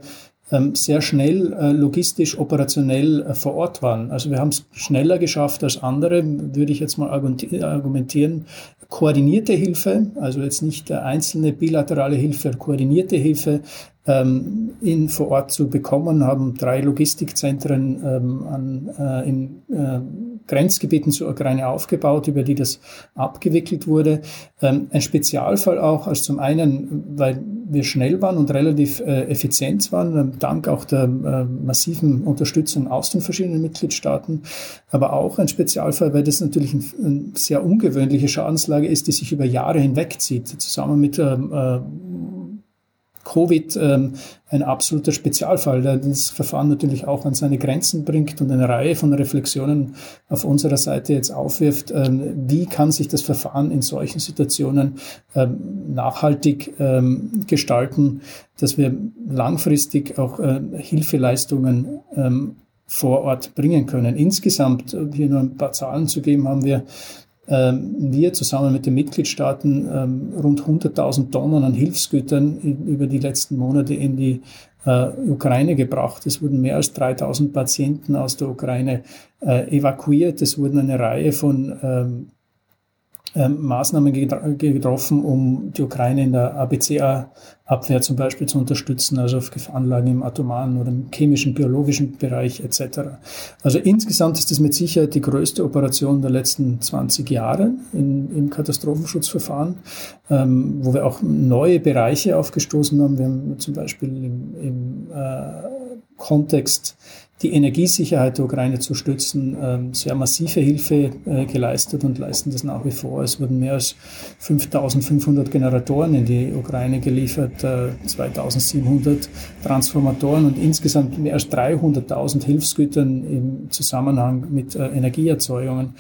ähm, sehr schnell äh, logistisch, operationell äh, vor Ort waren. Also wir haben es schneller geschafft als andere, würde ich jetzt mal argumentieren. Koordinierte Hilfe, also jetzt nicht einzelne bilaterale Hilfe, koordinierte Hilfe ähm, in vor Ort zu bekommen, haben drei Logistikzentren ähm, an, äh, in äh, Grenzgebieten zur Ukraine aufgebaut, über die das abgewickelt wurde. Ähm, ein Spezialfall auch, also zum einen, weil wir schnell waren und relativ äh, effizient waren, ähm, dank auch der äh, massiven Unterstützung aus den verschiedenen Mitgliedstaaten, aber auch ein Spezialfall, weil das natürlich ein, eine sehr ungewöhnliche Schadenslage ist, die sich über Jahre hinweg zieht, zusammen mit ähm, äh, Covid ähm, ein absoluter Spezialfall, der das Verfahren natürlich auch an seine Grenzen bringt und eine Reihe von Reflexionen auf unserer Seite jetzt aufwirft. Ähm, wie kann sich das Verfahren in solchen Situationen ähm, nachhaltig ähm, gestalten, dass wir langfristig auch äh, Hilfeleistungen ähm, vor Ort bringen können. Insgesamt, äh, hier nur ein paar Zahlen zu geben, haben wir wir zusammen mit den Mitgliedstaaten ähm, rund 100.000 Tonnen an Hilfsgütern über die letzten Monate in die äh, Ukraine gebracht. Es wurden mehr als 3000 Patienten aus der Ukraine äh, evakuiert. Es wurden eine Reihe von ähm, Maßnahmen getroffen, um die Ukraine in der ABCA-Abwehr zum Beispiel zu unterstützen, also auf Gefahrenlagen im atomaren oder im chemischen, biologischen Bereich etc. Also insgesamt ist das mit Sicherheit die größte Operation der letzten 20 Jahre in, im Katastrophenschutzverfahren, ähm, wo wir auch neue Bereiche aufgestoßen haben. Wir haben zum Beispiel im, im äh, Kontext die Energiesicherheit der Ukraine zu stützen, ähm, sehr massive Hilfe äh, geleistet und leisten das nach wie vor. Es wurden mehr als 5500 Generatoren in die Ukraine geliefert, 2700 äh, Transformatoren und insgesamt mehr als 300.000 Hilfsgütern im Zusammenhang mit äh, Energieerzeugungen.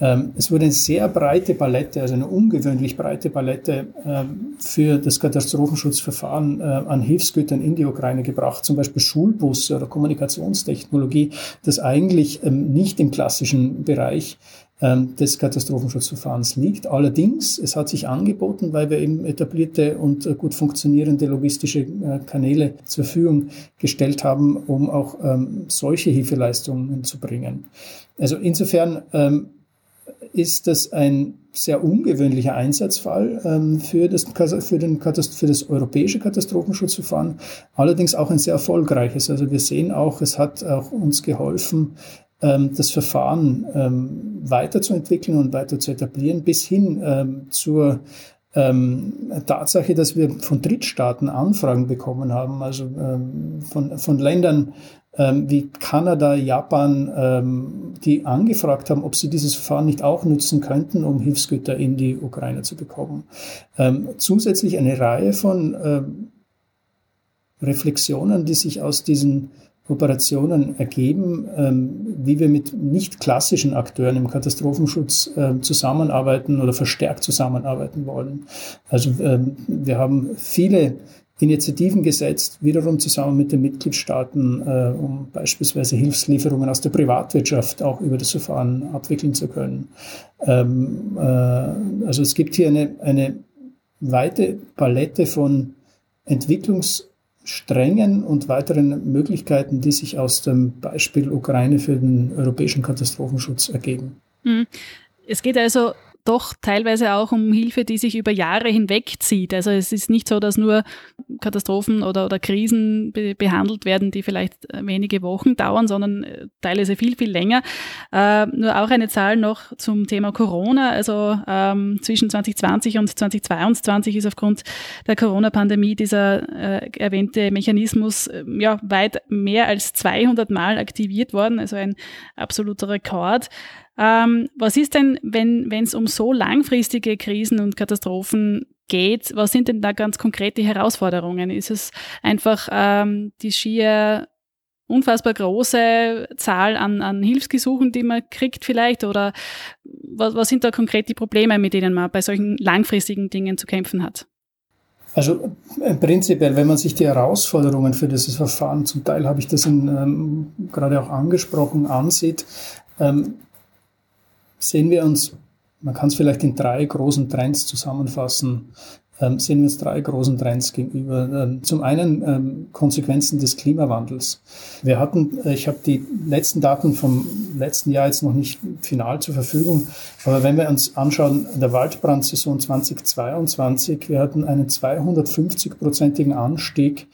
Ähm, es wurde eine sehr breite Palette, also eine ungewöhnlich breite Palette ähm, für das Katastrophenschutzverfahren äh, an Hilfsgütern in die Ukraine gebracht, zum Beispiel Schulbusse oder Kommunikationstechnologie, das eigentlich ähm, nicht im klassischen Bereich des Katastrophenschutzverfahrens liegt. Allerdings, es hat sich angeboten, weil wir eben etablierte und äh, gut funktionierende logistische äh, Kanäle zur Verfügung gestellt haben, um auch solche Hilfeleistungen zu bringen. Also insofern ist das ein sehr ungewöhnlicher Einsatzfall ähm, für, das, für, den, für das europäische Katastrophenschutzverfahren, allerdings auch ein sehr erfolgreiches. Also wir sehen auch, es hat auch uns geholfen, ähm, das Verfahren ähm, weiterzuentwickeln und weiter zu etablieren, bis hin ähm, zur ähm, Tatsache, dass wir von Drittstaaten Anfragen bekommen haben, also ähm, von, von Ländern, ähm, wie Kanada, Japan, ähm, die angefragt haben, ob sie dieses Verfahren nicht auch nutzen könnten, um Hilfsgüter in die Ukraine zu bekommen. Ähm, zusätzlich eine Reihe von Reflexionen, die sich aus diesen Operationen ergeben, wie wir mit nicht klassischen Akteuren im Katastrophenschutz zusammenarbeiten oder verstärkt zusammenarbeiten wollen. Also wir haben viele Initiativen gesetzt, wiederum zusammen mit den Mitgliedstaaten, äh, um beispielsweise Hilfslieferungen aus der Privatwirtschaft auch über das Verfahren abwickeln zu können. Ähm, äh, also es gibt hier eine, eine weite Palette von Entwicklungssträngen und weiteren Möglichkeiten, die sich aus dem Beispiel Ukraine für den europäischen Katastrophenschutz ergeben. Hm. Es geht also doch teilweise auch um Hilfe, die sich über Jahre hinweg zieht. Also es ist nicht so, dass nur Katastrophen oder, oder Krisen be behandelt werden, die vielleicht wenige Wochen dauern, sondern äh, teilweise viel, viel länger. Äh, nur auch eine Zahl noch zum Thema Corona. Also ähm, zwischen 2020 und 2022 ist aufgrund der Corona-Pandemie dieser äh, erwähnte Mechanismus äh, ja weit mehr als 200 Mal aktiviert worden, also ein absoluter Rekord. Ähm, was ist denn, wenn es um so langfristige Krisen und Katastrophen geht? Was sind denn da ganz konkrete Herausforderungen? Ist es einfach ähm, die schier unfassbar große Zahl an, an Hilfsgesuchen, die man kriegt vielleicht? Oder was, was sind da konkret die Probleme, mit denen man bei solchen langfristigen Dingen zu kämpfen hat? Also äh, prinzipiell, wenn man sich die Herausforderungen für dieses Verfahren, zum Teil habe ich das in, ähm, gerade auch angesprochen, ansieht, ähm, sehen wir uns, man kann es vielleicht in drei großen Trends zusammenfassen, ähm, sehen wir uns drei großen Trends gegenüber. Ähm, zum einen ähm, Konsequenzen des Klimawandels. Wir hatten, äh, ich habe die letzten Daten vom letzten Jahr jetzt noch nicht final zur Verfügung, aber wenn wir uns anschauen, der Waldbrandsaison 2022, wir hatten einen 250-prozentigen Anstieg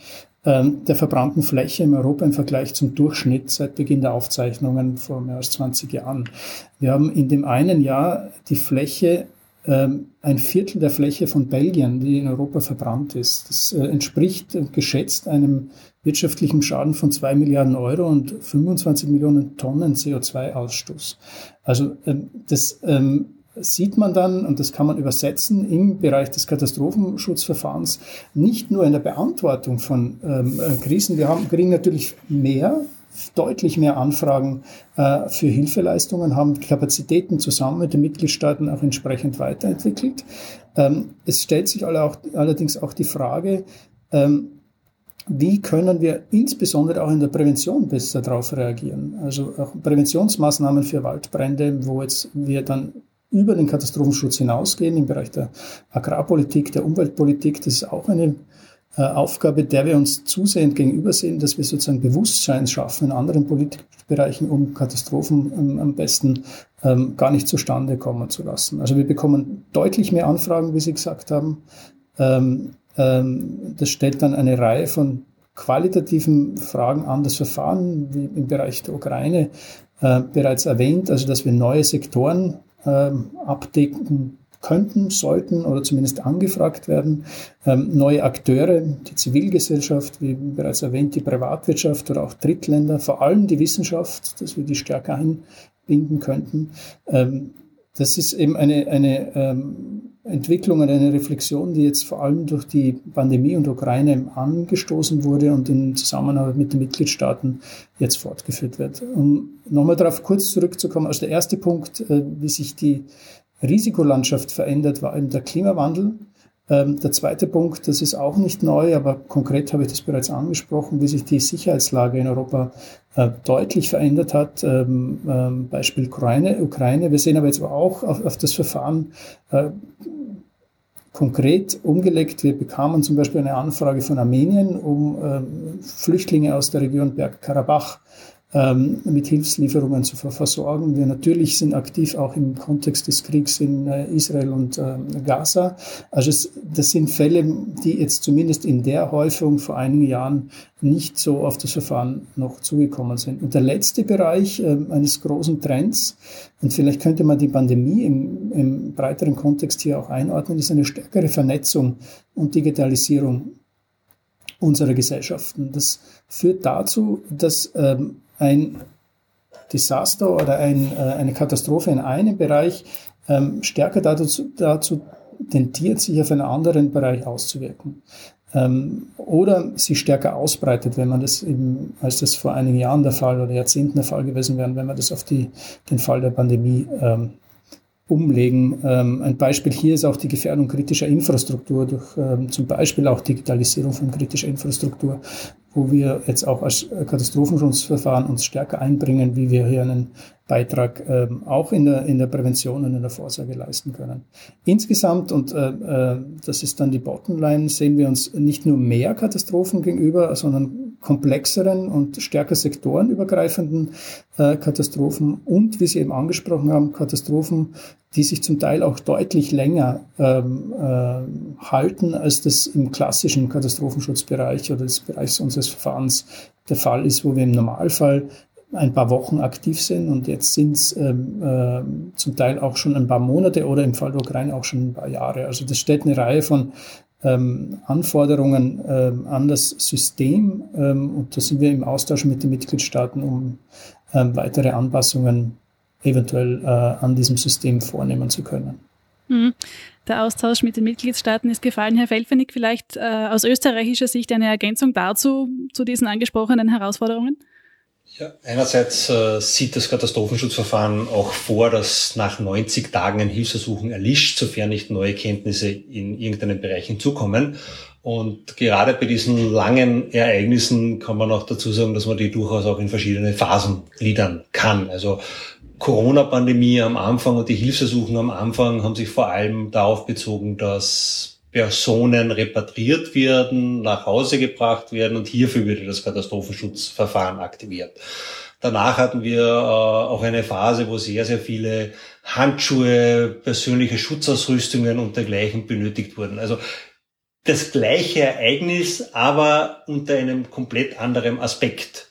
der verbrannten Fläche in Europa im Vergleich zum Durchschnitt seit Beginn der Aufzeichnungen vor mehr als 20 Jahren. Wir haben in dem einen Jahr die Fläche ähm, ein Viertel der Fläche von Belgien, die in Europa verbrannt ist. Das äh, entspricht geschätzt einem wirtschaftlichen Schaden von zwei Milliarden Euro und 25 Millionen Tonnen CO2-Ausstoß. Also ähm, das sieht man dann, und das kann man übersetzen, im Bereich des Katastrophenschutzverfahrens, nicht nur in der Beantwortung von ähm, äh, Krisen. Wir haben, kriegen natürlich mehr, deutlich mehr Anfragen äh, für Hilfeleistungen, haben Kapazitäten zusammen mit den Mitgliedstaaten auch entsprechend weiterentwickelt. Ähm, es stellt sich alle auch, allerdings auch die Frage, ähm, wie können wir insbesondere auch in der Prävention besser darauf reagieren? Also auch Präventionsmaßnahmen für Waldbrände, wo jetzt wir dann über den Katastrophenschutz hinausgehen im Bereich der Agrarpolitik, der Umweltpolitik. Das ist auch eine äh, Aufgabe, der wir uns zusehend gegenübersehen, dass wir sozusagen Bewusstsein schaffen in anderen Politikbereichen, um Katastrophen ähm, am besten ähm, gar nicht zustande kommen zu lassen. Also wir bekommen deutlich mehr Anfragen, wie Sie gesagt haben. Ähm, das stellt dann eine Reihe von qualitativen Fragen an das Verfahren, wie im Bereich der Ukraine äh, bereits erwähnt, also dass wir neue Sektoren ähm, abdecken könnten, sollten oder zumindest angefragt werden. Ähm, neue Akteure, die Zivilgesellschaft, wie bereits erwähnt, die Privatwirtschaft oder auch Drittländer, vor allem die Wissenschaft, dass wir die stärker einbinden könnten. Ähm, das ist eben eine, eine ähm, Entwicklung und eine Reflexion, die jetzt vor allem durch die Pandemie und Ukraine angestoßen wurde und in Zusammenarbeit mit den Mitgliedstaaten jetzt fortgeführt wird. Um nochmal darauf kurz zurückzukommen, also der erste Punkt, äh, wie sich die Risikolandschaft verändert, war eben der Klimawandel. Ähm, der zweite Punkt, das ist auch nicht neu, aber konkret habe ich das bereits angesprochen, wie sich die Sicherheitslage in Europa äh, deutlich verändert hat. Ähm, ähm, Beispiel Ukraine. Wir sehen aber jetzt auch auf, auf das Verfahren äh, konkret umgelegt. Wir bekamen zum Beispiel eine Anfrage von Armenien, um Flüchtlinge aus der Region Bergkarabach ähm, mit Hilfslieferungen zu versorgen. Wir natürlich sind aktiv auch im Kontext des Kriegs in äh, Israel und äh, Gaza. Also es, das sind Fälle, die jetzt zumindest in der Häufung vor einigen Jahren nicht so auf das Verfahren noch zugekommen sind. Und der letzte Bereich äh, eines großen Trends, und vielleicht könnte man die Pandemie im, im breiteren Kontext hier auch einordnen, ist eine stärkere Vernetzung und Digitalisierung unserer Gesellschaften. Das führt dazu, dass ähm, ein Desaster oder ein, äh, eine Katastrophe in einem Bereich ähm, stärker dazu, dazu tendiert, sich auf einen anderen Bereich auszuwirken. Ähm, oder sich stärker ausbreitet, wenn man das eben, als das vor einigen Jahren der Fall oder Jahrzehnten der Fall gewesen wäre, wenn man das auf die, den Fall der Pandemie ähm, umlegen. Ähm, ein Beispiel hier ist auch die Gefährdung kritischer Infrastruktur durch ähm, zum Beispiel auch Digitalisierung von kritischer Infrastruktur, wo wir jetzt auch als Katastrophenschutzverfahren uns stärker einbringen, wie wir hier einen Beitrag ähm, auch in der, in der Prävention und in der Vorsorge leisten können. Insgesamt, und äh, äh, das ist dann die Bottomline, sehen wir uns nicht nur mehr Katastrophen gegenüber, sondern komplexeren und stärker sektorenübergreifenden äh, Katastrophen und, wie Sie eben angesprochen haben, Katastrophen, die sich zum Teil auch deutlich länger ähm, äh, halten, als das im klassischen Katastrophenschutzbereich oder des Bereichs unseres Verfahrens der Fall ist, wo wir im Normalfall ein paar Wochen aktiv sind und jetzt sind es ähm, äh, zum Teil auch schon ein paar Monate oder im Fall der Ukraine auch schon ein paar Jahre. Also das stellt eine Reihe von ähm, Anforderungen ähm, an das System ähm, und da sind wir im Austausch mit den Mitgliedstaaten, um ähm, weitere Anpassungen eventuell äh, an diesem System vornehmen zu können. Mhm. Der Austausch mit den Mitgliedstaaten ist gefallen. Herr Felfenig, vielleicht äh, aus österreichischer Sicht eine Ergänzung dazu, zu diesen angesprochenen Herausforderungen? Ja, einerseits äh, sieht das Katastrophenschutzverfahren auch vor, dass nach 90 Tagen ein Hilfsersuchen erlischt, sofern nicht neue Kenntnisse in irgendeinem Bereich hinzukommen. Und gerade bei diesen langen Ereignissen kann man auch dazu sagen, dass man die durchaus auch in verschiedene Phasen gliedern kann. Also Corona-Pandemie am Anfang und die Hilfsersuchen am Anfang haben sich vor allem darauf bezogen, dass Personen repatriert werden, nach Hause gebracht werden und hierfür würde das Katastrophenschutzverfahren aktiviert. Danach hatten wir äh, auch eine Phase, wo sehr, sehr viele Handschuhe, persönliche Schutzausrüstungen und dergleichen benötigt wurden. Also das gleiche Ereignis, aber unter einem komplett anderen Aspekt.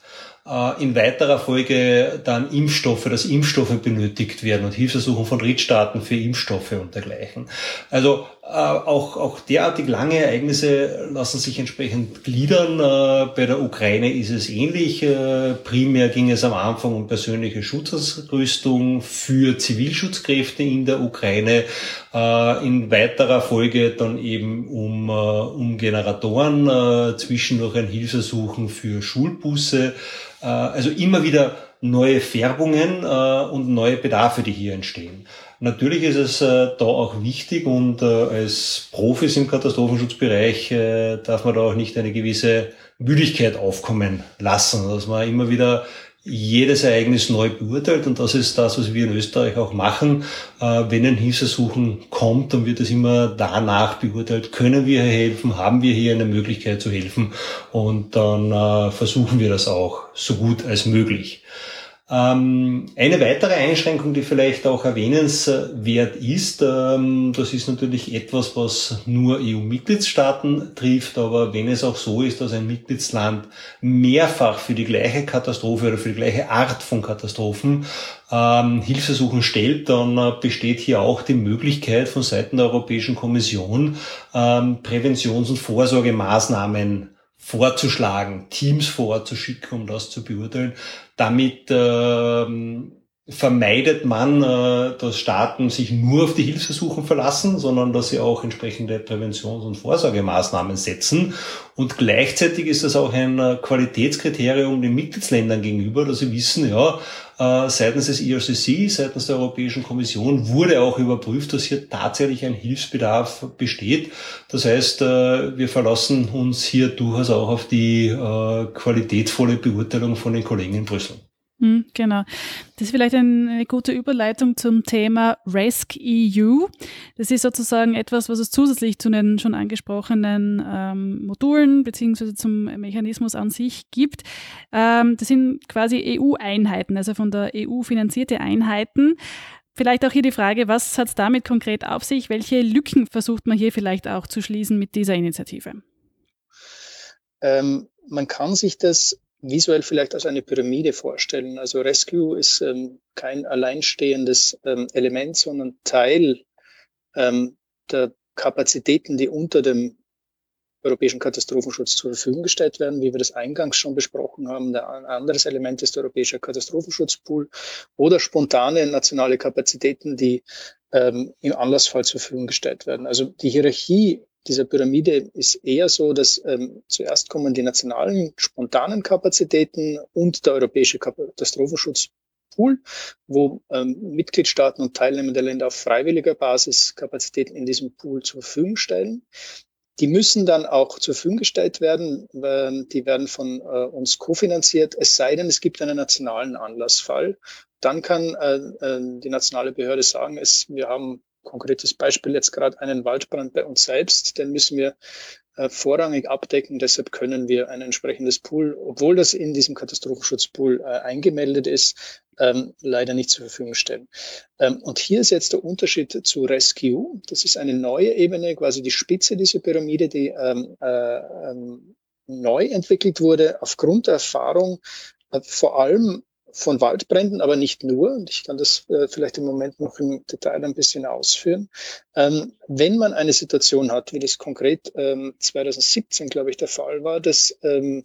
Äh, in weiterer Folge dann Impfstoffe, dass Impfstoffe benötigt werden und Hilfsersuchen von Drittstaaten für Impfstoffe und dergleichen. Also äh, auch, auch derartig lange Ereignisse lassen sich entsprechend gliedern. Äh, bei der Ukraine ist es ähnlich. Primär ging es am Anfang um persönliche Schutzausrüstung für Zivilschutzkräfte in der Ukraine. In weiterer Folge dann eben um, um Generatoren, zwischendurch ein Hilfsersuchen für Schulbusse. Äh, also immer wieder neue Färbungen äh, und neue Bedarfe, die hier entstehen. Natürlich ist es äh, da auch wichtig und als Profis im Katastrophenschutzbereich darf man da auch nicht eine gewisse Müdigkeit aufkommen lassen, dass man immer wieder jedes Ereignis neu beurteilt und das ist das, was wir in Österreich auch machen. Äh, wenn ein Hilfsersuchen kommt, dann wird es immer danach beurteilt, können wir hier helfen, haben wir hier eine Möglichkeit zu helfen und dann äh, versuchen wir das auch so gut als möglich. Ähm, eine weitere Einschränkung, die vielleicht auch erwähnenswert ist, ähm, das ist natürlich etwas, was nur EU-Mitgliedstaaten trifft, aber wenn es auch so ist, dass ein Mitgliedsland mehrfach für die gleiche Katastrophe oder für die gleiche Art von Katastrophen ähm, Hilfsersuchen stellt, dann äh, besteht hier auch die Möglichkeit von Seiten der Europäischen Kommission Präventions- und Vorsorgemaßnahmen vorzuschlagen, Teams vorzuschicken, um das zu beurteilen. Damit ähm, vermeidet man, äh, dass Staaten sich nur auf die Hilfsersuchen verlassen, sondern dass sie auch entsprechende Präventions- und Vorsorgemaßnahmen setzen. Und gleichzeitig ist das auch ein äh, Qualitätskriterium den Mitgliedsländern gegenüber, dass sie wissen, ja, äh, seitens des IRCC, seitens der Europäischen Kommission wurde auch überprüft, dass hier tatsächlich ein Hilfsbedarf besteht. Das heißt, wir verlassen uns hier durchaus auch auf die qualitätvolle Beurteilung von den Kollegen in Brüssel. Hm, genau. Das ist vielleicht eine gute Überleitung zum Thema RESC-EU. Das ist sozusagen etwas, was es zusätzlich zu den schon angesprochenen ähm, Modulen beziehungsweise zum Mechanismus an sich gibt. Ähm, das sind quasi EU-Einheiten, also von der EU finanzierte Einheiten. Vielleicht auch hier die Frage, was hat es damit konkret auf sich? Welche Lücken versucht man hier vielleicht auch zu schließen mit dieser Initiative? Ähm, man kann sich das visuell vielleicht als eine Pyramide vorstellen. Also Rescue ist ähm, kein alleinstehendes ähm, Element, sondern Teil ähm, der Kapazitäten, die unter dem europäischen Katastrophenschutz zur Verfügung gestellt werden, wie wir das eingangs schon besprochen haben. ein anderes Element ist der europäische Katastrophenschutzpool oder spontane nationale Kapazitäten, die ähm, im Anlassfall zur Verfügung gestellt werden. Also die Hierarchie dieser Pyramide ist eher so, dass ähm, zuerst kommen die nationalen spontanen Kapazitäten und der europäische Katastrophenschutzpool, wo ähm, Mitgliedstaaten und teilnehmende Länder auf freiwilliger Basis Kapazitäten in diesem Pool zur Verfügung stellen. Die müssen dann auch zur Verfügung gestellt werden. Die werden von äh, uns kofinanziert, es sei denn, es gibt einen nationalen Anlassfall. Dann kann äh, äh, die nationale Behörde sagen, es, wir haben konkretes Beispiel jetzt gerade einen Waldbrand bei uns selbst, den müssen wir äh, vorrangig abdecken. Deshalb können wir ein entsprechendes Pool, obwohl das in diesem Katastrophenschutzpool äh, eingemeldet ist, ähm, leider nicht zur Verfügung stellen. Ähm, und hier ist jetzt der Unterschied zu Rescue. Das ist eine neue Ebene, quasi die Spitze dieser Pyramide, die ähm, äh, ähm, neu entwickelt wurde aufgrund der Erfahrung, äh, vor allem von Waldbränden, aber nicht nur. Und ich kann das äh, vielleicht im Moment noch im Detail ein bisschen ausführen. Ähm, wenn man eine Situation hat, wie das konkret ähm, 2017, glaube ich, der Fall war, dass ähm,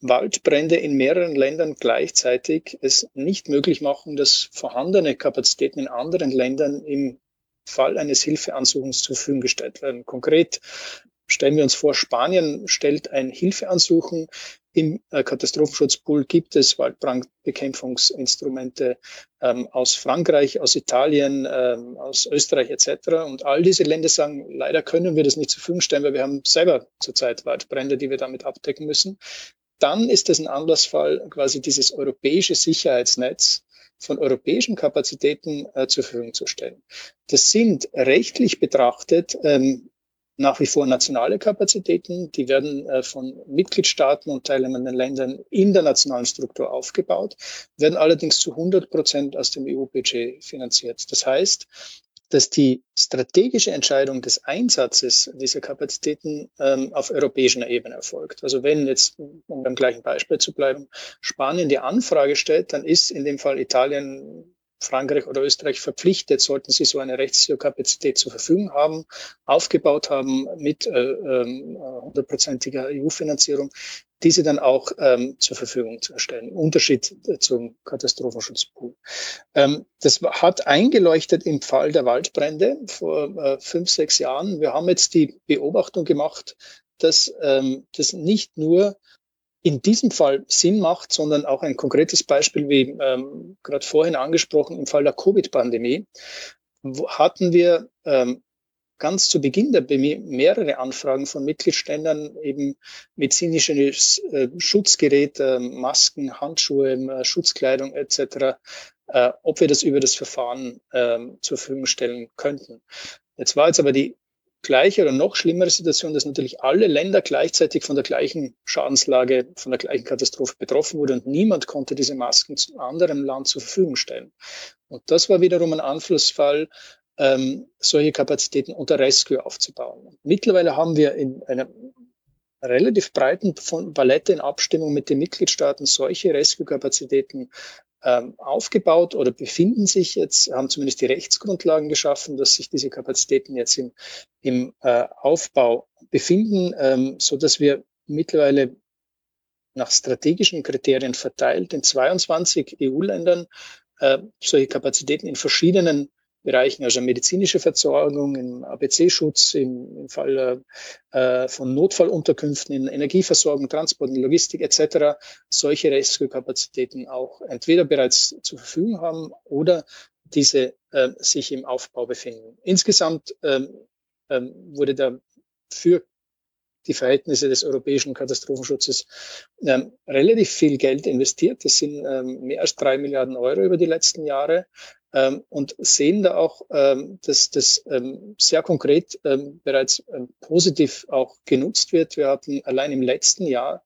Waldbrände in mehreren Ländern gleichzeitig es nicht möglich machen, dass vorhandene Kapazitäten in anderen Ländern im Fall eines Hilfeansuchens zur Verfügung gestellt werden. Konkret stellen wir uns vor, Spanien stellt ein Hilfeansuchen im äh, Katastrophenschutzpool gibt es Waldbrandbekämpfungsinstrumente ähm, aus Frankreich, aus Italien, ähm, aus Österreich etc. Und all diese Länder sagen, leider können wir das nicht zur Verfügung stellen, weil wir haben selber zurzeit Waldbrände, die wir damit abdecken müssen. Dann ist das ein Anlassfall, quasi dieses europäische Sicherheitsnetz von europäischen Kapazitäten äh, zur Verfügung zu stellen. Das sind rechtlich betrachtet ähm, nach wie vor nationale Kapazitäten. Die werden äh, von Mitgliedstaaten und teilnehmenden Ländern in der nationalen Struktur aufgebaut, werden allerdings zu 100 Prozent aus dem EU-Budget finanziert. Das heißt, dass die strategische Entscheidung des Einsatzes dieser Kapazitäten ähm, auf europäischer Ebene erfolgt. Also wenn jetzt, um beim gleichen Beispiel zu bleiben, Spanien die Anfrage stellt, dann ist in dem Fall Italien Frankreich oder Österreich verpflichtet, sollten sie so eine Rechtskapazität zur Verfügung haben, aufgebaut haben mit hundertprozentiger äh, äh, EU-Finanzierung, diese dann auch ähm, zur Verfügung zu stellen. Unterschied zum Katastrophenschutzpool. Ähm, das hat eingeleuchtet im Fall der Waldbrände vor äh, fünf, sechs Jahren. Wir haben jetzt die Beobachtung gemacht, dass ähm, das nicht nur in diesem Fall Sinn macht, sondern auch ein konkretes Beispiel, wie ähm, gerade vorhin angesprochen, im Fall der Covid-Pandemie, hatten wir ähm, ganz zu Beginn der Pandemie mehrere Anfragen von Mitgliedsländern, eben medizinisches äh, Schutzgerät, äh, Masken, Handschuhe, äh, Schutzkleidung etc., äh, ob wir das über das Verfahren äh, zur Verfügung stellen könnten. Jetzt war jetzt aber die gleiche oder noch schlimmere Situation, dass natürlich alle Länder gleichzeitig von der gleichen Schadenslage, von der gleichen Katastrophe betroffen wurden und niemand konnte diese Masken zu anderem Land zur Verfügung stellen. Und das war wiederum ein Anflussfall, ähm, solche Kapazitäten unter Rescue aufzubauen. Mittlerweile haben wir in einer relativ breiten Palette in Abstimmung mit den Mitgliedstaaten solche Rescue-Kapazitäten aufgebaut oder befinden sich jetzt, haben zumindest die Rechtsgrundlagen geschaffen, dass sich diese Kapazitäten jetzt im, im äh, Aufbau befinden, ähm, so dass wir mittlerweile nach strategischen Kriterien verteilt in 22 EU-Ländern äh, solche Kapazitäten in verschiedenen Bereichen, also medizinische Versorgung, im ABC-Schutz, im, im Fall äh, von Notfallunterkünften, in Energieversorgung, Transport, Logistik etc. solche Rescue-Kapazitäten auch entweder bereits zur Verfügung haben oder diese äh, sich im Aufbau befinden. Insgesamt ähm, ähm, wurde da für die Verhältnisse des europäischen Katastrophenschutzes ähm, relativ viel Geld investiert. Das sind ähm, mehr als drei Milliarden Euro über die letzten Jahre ähm, und sehen da auch, ähm, dass das ähm, sehr konkret ähm, bereits ähm, positiv auch genutzt wird. Wir hatten allein im letzten Jahr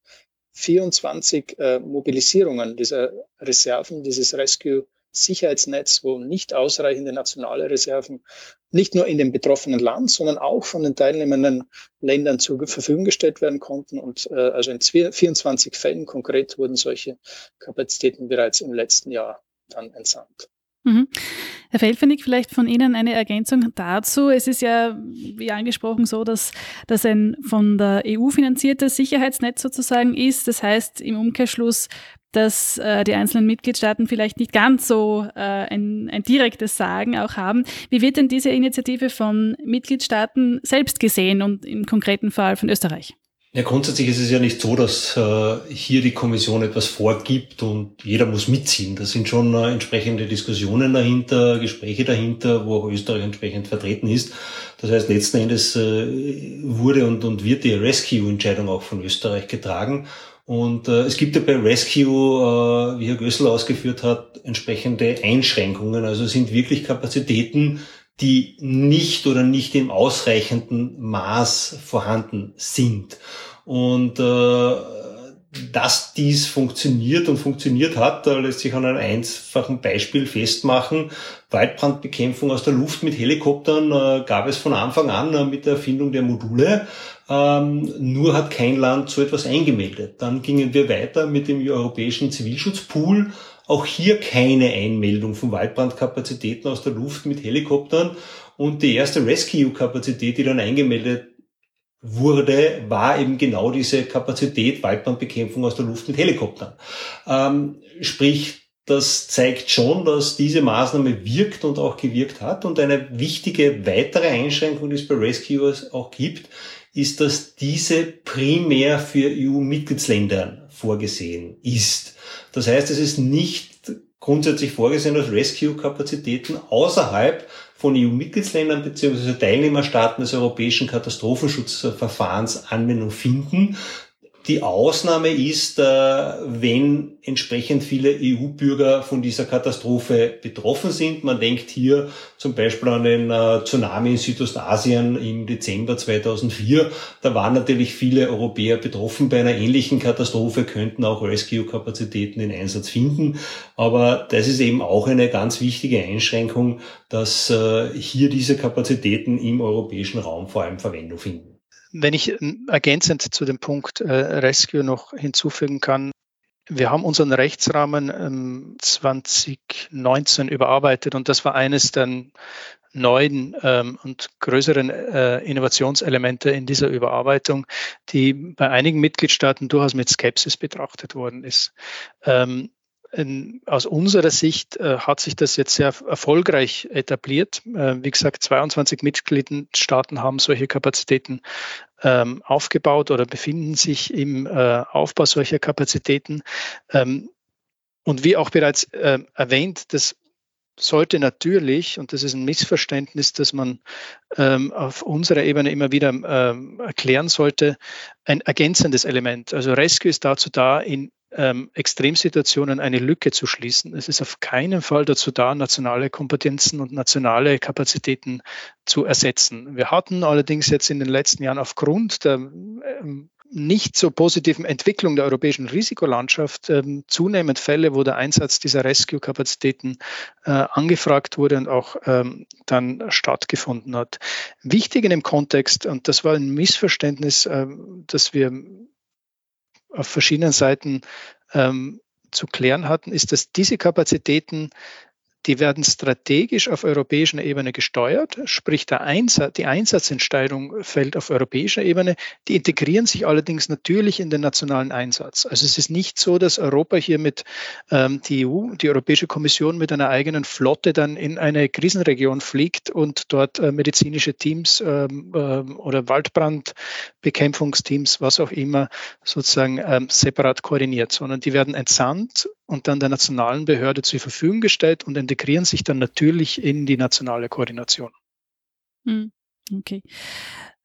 24 äh, Mobilisierungen dieser Reserven, dieses Rescue Sicherheitsnetz, wo nicht ausreichende nationale Reserven nicht nur in dem betroffenen Land, sondern auch von den teilnehmenden Ländern zur Verfügung gestellt werden konnten. Und äh, also in 24 Fällen konkret wurden solche Kapazitäten bereits im letzten Jahr dann entsandt. Mhm. Herr Feldfenig, vielleicht von Ihnen eine Ergänzung dazu. Es ist ja, wie angesprochen, so, dass das ein von der EU finanziertes Sicherheitsnetz sozusagen ist. Das heißt im Umkehrschluss, dass äh, die einzelnen Mitgliedstaaten vielleicht nicht ganz so äh, ein, ein direktes Sagen auch haben. Wie wird denn diese Initiative von Mitgliedstaaten selbst gesehen und im konkreten Fall von Österreich? Ja, grundsätzlich ist es ja nicht so, dass äh, hier die Kommission etwas vorgibt und jeder muss mitziehen. Da sind schon äh, entsprechende Diskussionen dahinter, Gespräche dahinter, wo auch Österreich entsprechend vertreten ist. Das heißt, letzten Endes äh, wurde und, und wird die Rescue-Entscheidung auch von Österreich getragen. Und äh, es gibt ja bei Rescue, äh, wie Herr Gössel ausgeführt hat, entsprechende Einschränkungen. Also sind wirklich Kapazitäten, die nicht oder nicht im ausreichenden Maß vorhanden sind. Und äh, dass dies funktioniert und funktioniert hat, da lässt sich an einem einfachen Beispiel festmachen. Waldbrandbekämpfung aus der Luft mit Helikoptern äh, gab es von Anfang an äh, mit der Erfindung der Module. Ähm, nur hat kein Land so etwas eingemeldet. Dann gingen wir weiter mit dem europäischen Zivilschutzpool. Auch hier keine Einmeldung von Waldbrandkapazitäten aus der Luft mit Helikoptern. Und die erste Rescue-Kapazität, die dann eingemeldet wurde, war eben genau diese Kapazität Waldbrandbekämpfung aus der Luft mit Helikoptern. Ähm, sprich, das zeigt schon, dass diese Maßnahme wirkt und auch gewirkt hat. Und eine wichtige weitere Einschränkung, die es bei Rescuers auch gibt, ist, dass diese primär für EU-Mitgliedsländer vorgesehen ist. Das heißt, es ist nicht grundsätzlich vorgesehen, dass Rescue-Kapazitäten außerhalb von EU-Mitgliedsländern bzw. Teilnehmerstaaten des europäischen Katastrophenschutzverfahrens Anwendung finden. Die Ausnahme ist, äh, wenn entsprechend viele EU-Bürger von dieser Katastrophe betroffen sind. Man denkt hier zum Beispiel an den äh, Tsunami in Südostasien im Dezember 2004. Da waren natürlich viele Europäer betroffen. Bei einer ähnlichen Katastrophe könnten auch Rescue-Kapazitäten den Einsatz finden. Aber das ist eben auch eine ganz wichtige Einschränkung, dass äh, hier diese Kapazitäten im europäischen Raum vor allem Verwendung finden. Wenn ich ähm, ergänzend zu dem Punkt äh, Rescue noch hinzufügen kann, wir haben unseren Rechtsrahmen ähm, 2019 überarbeitet und das war eines der neuen ähm, und größeren äh, Innovationselemente in dieser Überarbeitung, die bei einigen Mitgliedstaaten durchaus mit Skepsis betrachtet worden ist. Ähm, in, aus unserer Sicht äh, hat sich das jetzt sehr erfolgreich etabliert. Äh, wie gesagt, 22 Mitgliedstaaten haben solche Kapazitäten ähm, aufgebaut oder befinden sich im äh, Aufbau solcher Kapazitäten. Ähm, und wie auch bereits äh, erwähnt, das sollte natürlich, und das ist ein Missverständnis, das man ähm, auf unserer Ebene immer wieder ähm, erklären sollte, ein ergänzendes Element. Also Rescue ist dazu da, in ähm, Extremsituationen eine Lücke zu schließen. Es ist auf keinen Fall dazu da, nationale Kompetenzen und nationale Kapazitäten zu ersetzen. Wir hatten allerdings jetzt in den letzten Jahren aufgrund der ähm, nicht so positiven Entwicklung der europäischen Risikolandschaft ähm, zunehmend Fälle, wo der Einsatz dieser Rescue-Kapazitäten äh, angefragt wurde und auch ähm, dann stattgefunden hat. Wichtig in dem Kontext, und das war ein Missverständnis, äh, das wir auf verschiedenen Seiten ähm, zu klären hatten, ist, dass diese Kapazitäten die werden strategisch auf europäischer Ebene gesteuert, sprich der Einsatz, die Einsatzentscheidung fällt auf europäischer Ebene. Die integrieren sich allerdings natürlich in den nationalen Einsatz. Also es ist nicht so, dass Europa hier mit ähm, die EU, die Europäische Kommission mit einer eigenen Flotte dann in eine Krisenregion fliegt und dort äh, medizinische Teams ähm, äh, oder Waldbrandbekämpfungsteams, was auch immer, sozusagen ähm, separat koordiniert, sondern die werden entsandt und dann der nationalen Behörde zur Verfügung gestellt und integrieren sich dann natürlich in die nationale Koordination. Hm, okay.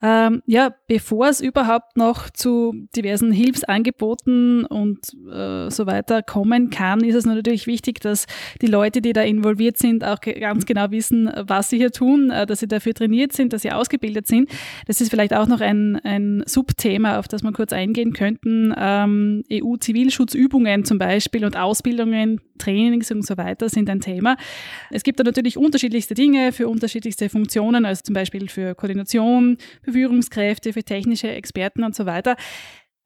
Ähm, ja, bevor es überhaupt noch zu diversen Hilfsangeboten und äh, so weiter kommen kann, ist es natürlich wichtig, dass die Leute, die da involviert sind, auch ganz genau wissen, was sie hier tun, äh, dass sie dafür trainiert sind, dass sie ausgebildet sind. Das ist vielleicht auch noch ein, ein Subthema, auf das wir kurz eingehen könnten. Ähm, EU-Zivilschutzübungen zum Beispiel und Ausbildungen, Trainings und so weiter sind ein Thema. Es gibt da natürlich unterschiedlichste Dinge für unterschiedlichste Funktionen, also zum Beispiel für Koordination, für Führungskräfte, für technische Experten und so weiter.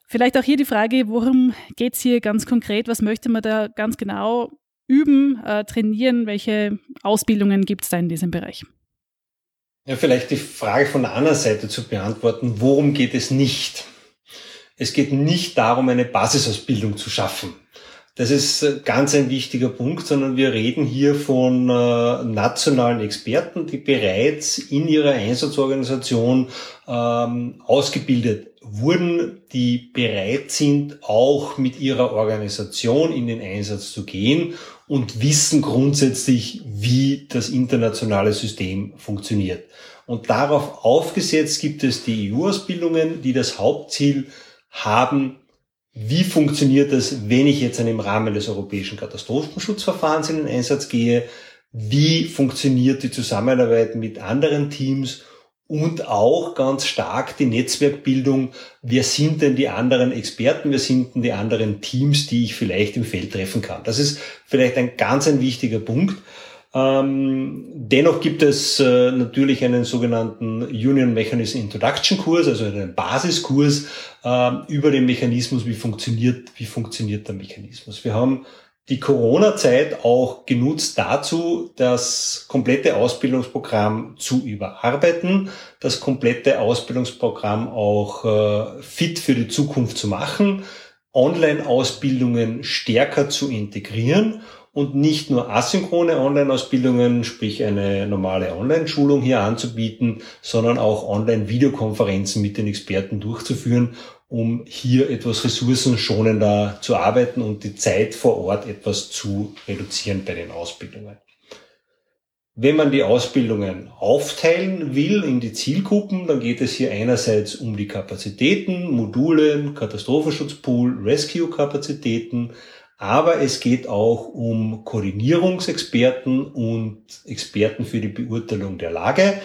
Vielleicht auch hier die Frage, worum geht es hier ganz konkret? Was möchte man da ganz genau üben, äh, trainieren? Welche Ausbildungen gibt es da in diesem Bereich? Ja, vielleicht die Frage von der anderen Seite zu beantworten. Worum geht es nicht? Es geht nicht darum, eine Basisausbildung zu schaffen. Das ist äh, ganz ein wichtiger Punkt, sondern wir reden hier von äh, nationalen Experten, die bereits in ihrer Einsatzorganisation ähm, ausgebildet wurden, die bereit sind, auch mit ihrer Organisation in den Einsatz zu gehen und wissen grundsätzlich, wie das internationale System funktioniert. Und darauf aufgesetzt gibt es die EU-Ausbildungen, die das Hauptziel haben, wie funktioniert das, wenn ich jetzt im Rahmen des europäischen Katastrophenschutzverfahrens in den Einsatz gehe? wie funktioniert die Zusammenarbeit mit anderen Teams und auch ganz stark die Netzwerkbildung. Wer sind denn die anderen Experten? Wer sind denn die anderen Teams, die ich vielleicht im Feld treffen kann? Das ist vielleicht ein ganz ein wichtiger Punkt. Ähm, dennoch gibt es äh, natürlich einen sogenannten Union Mechanism Introduction Kurs, also einen Basiskurs äh, über den Mechanismus, wie funktioniert, wie funktioniert der Mechanismus. Wir haben die Corona-Zeit auch genutzt dazu, das komplette Ausbildungsprogramm zu überarbeiten, das komplette Ausbildungsprogramm auch äh, fit für die Zukunft zu machen, Online-Ausbildungen stärker zu integrieren und nicht nur asynchrone Online-Ausbildungen, sprich eine normale Online-Schulung hier anzubieten, sondern auch Online-Videokonferenzen mit den Experten durchzuführen, um hier etwas ressourcenschonender zu arbeiten und die Zeit vor Ort etwas zu reduzieren bei den Ausbildungen. Wenn man die Ausbildungen aufteilen will in die Zielgruppen, dann geht es hier einerseits um die Kapazitäten, Module, Katastrophenschutzpool, Rescue-Kapazitäten, aber es geht auch um Koordinierungsexperten und Experten für die Beurteilung der Lage.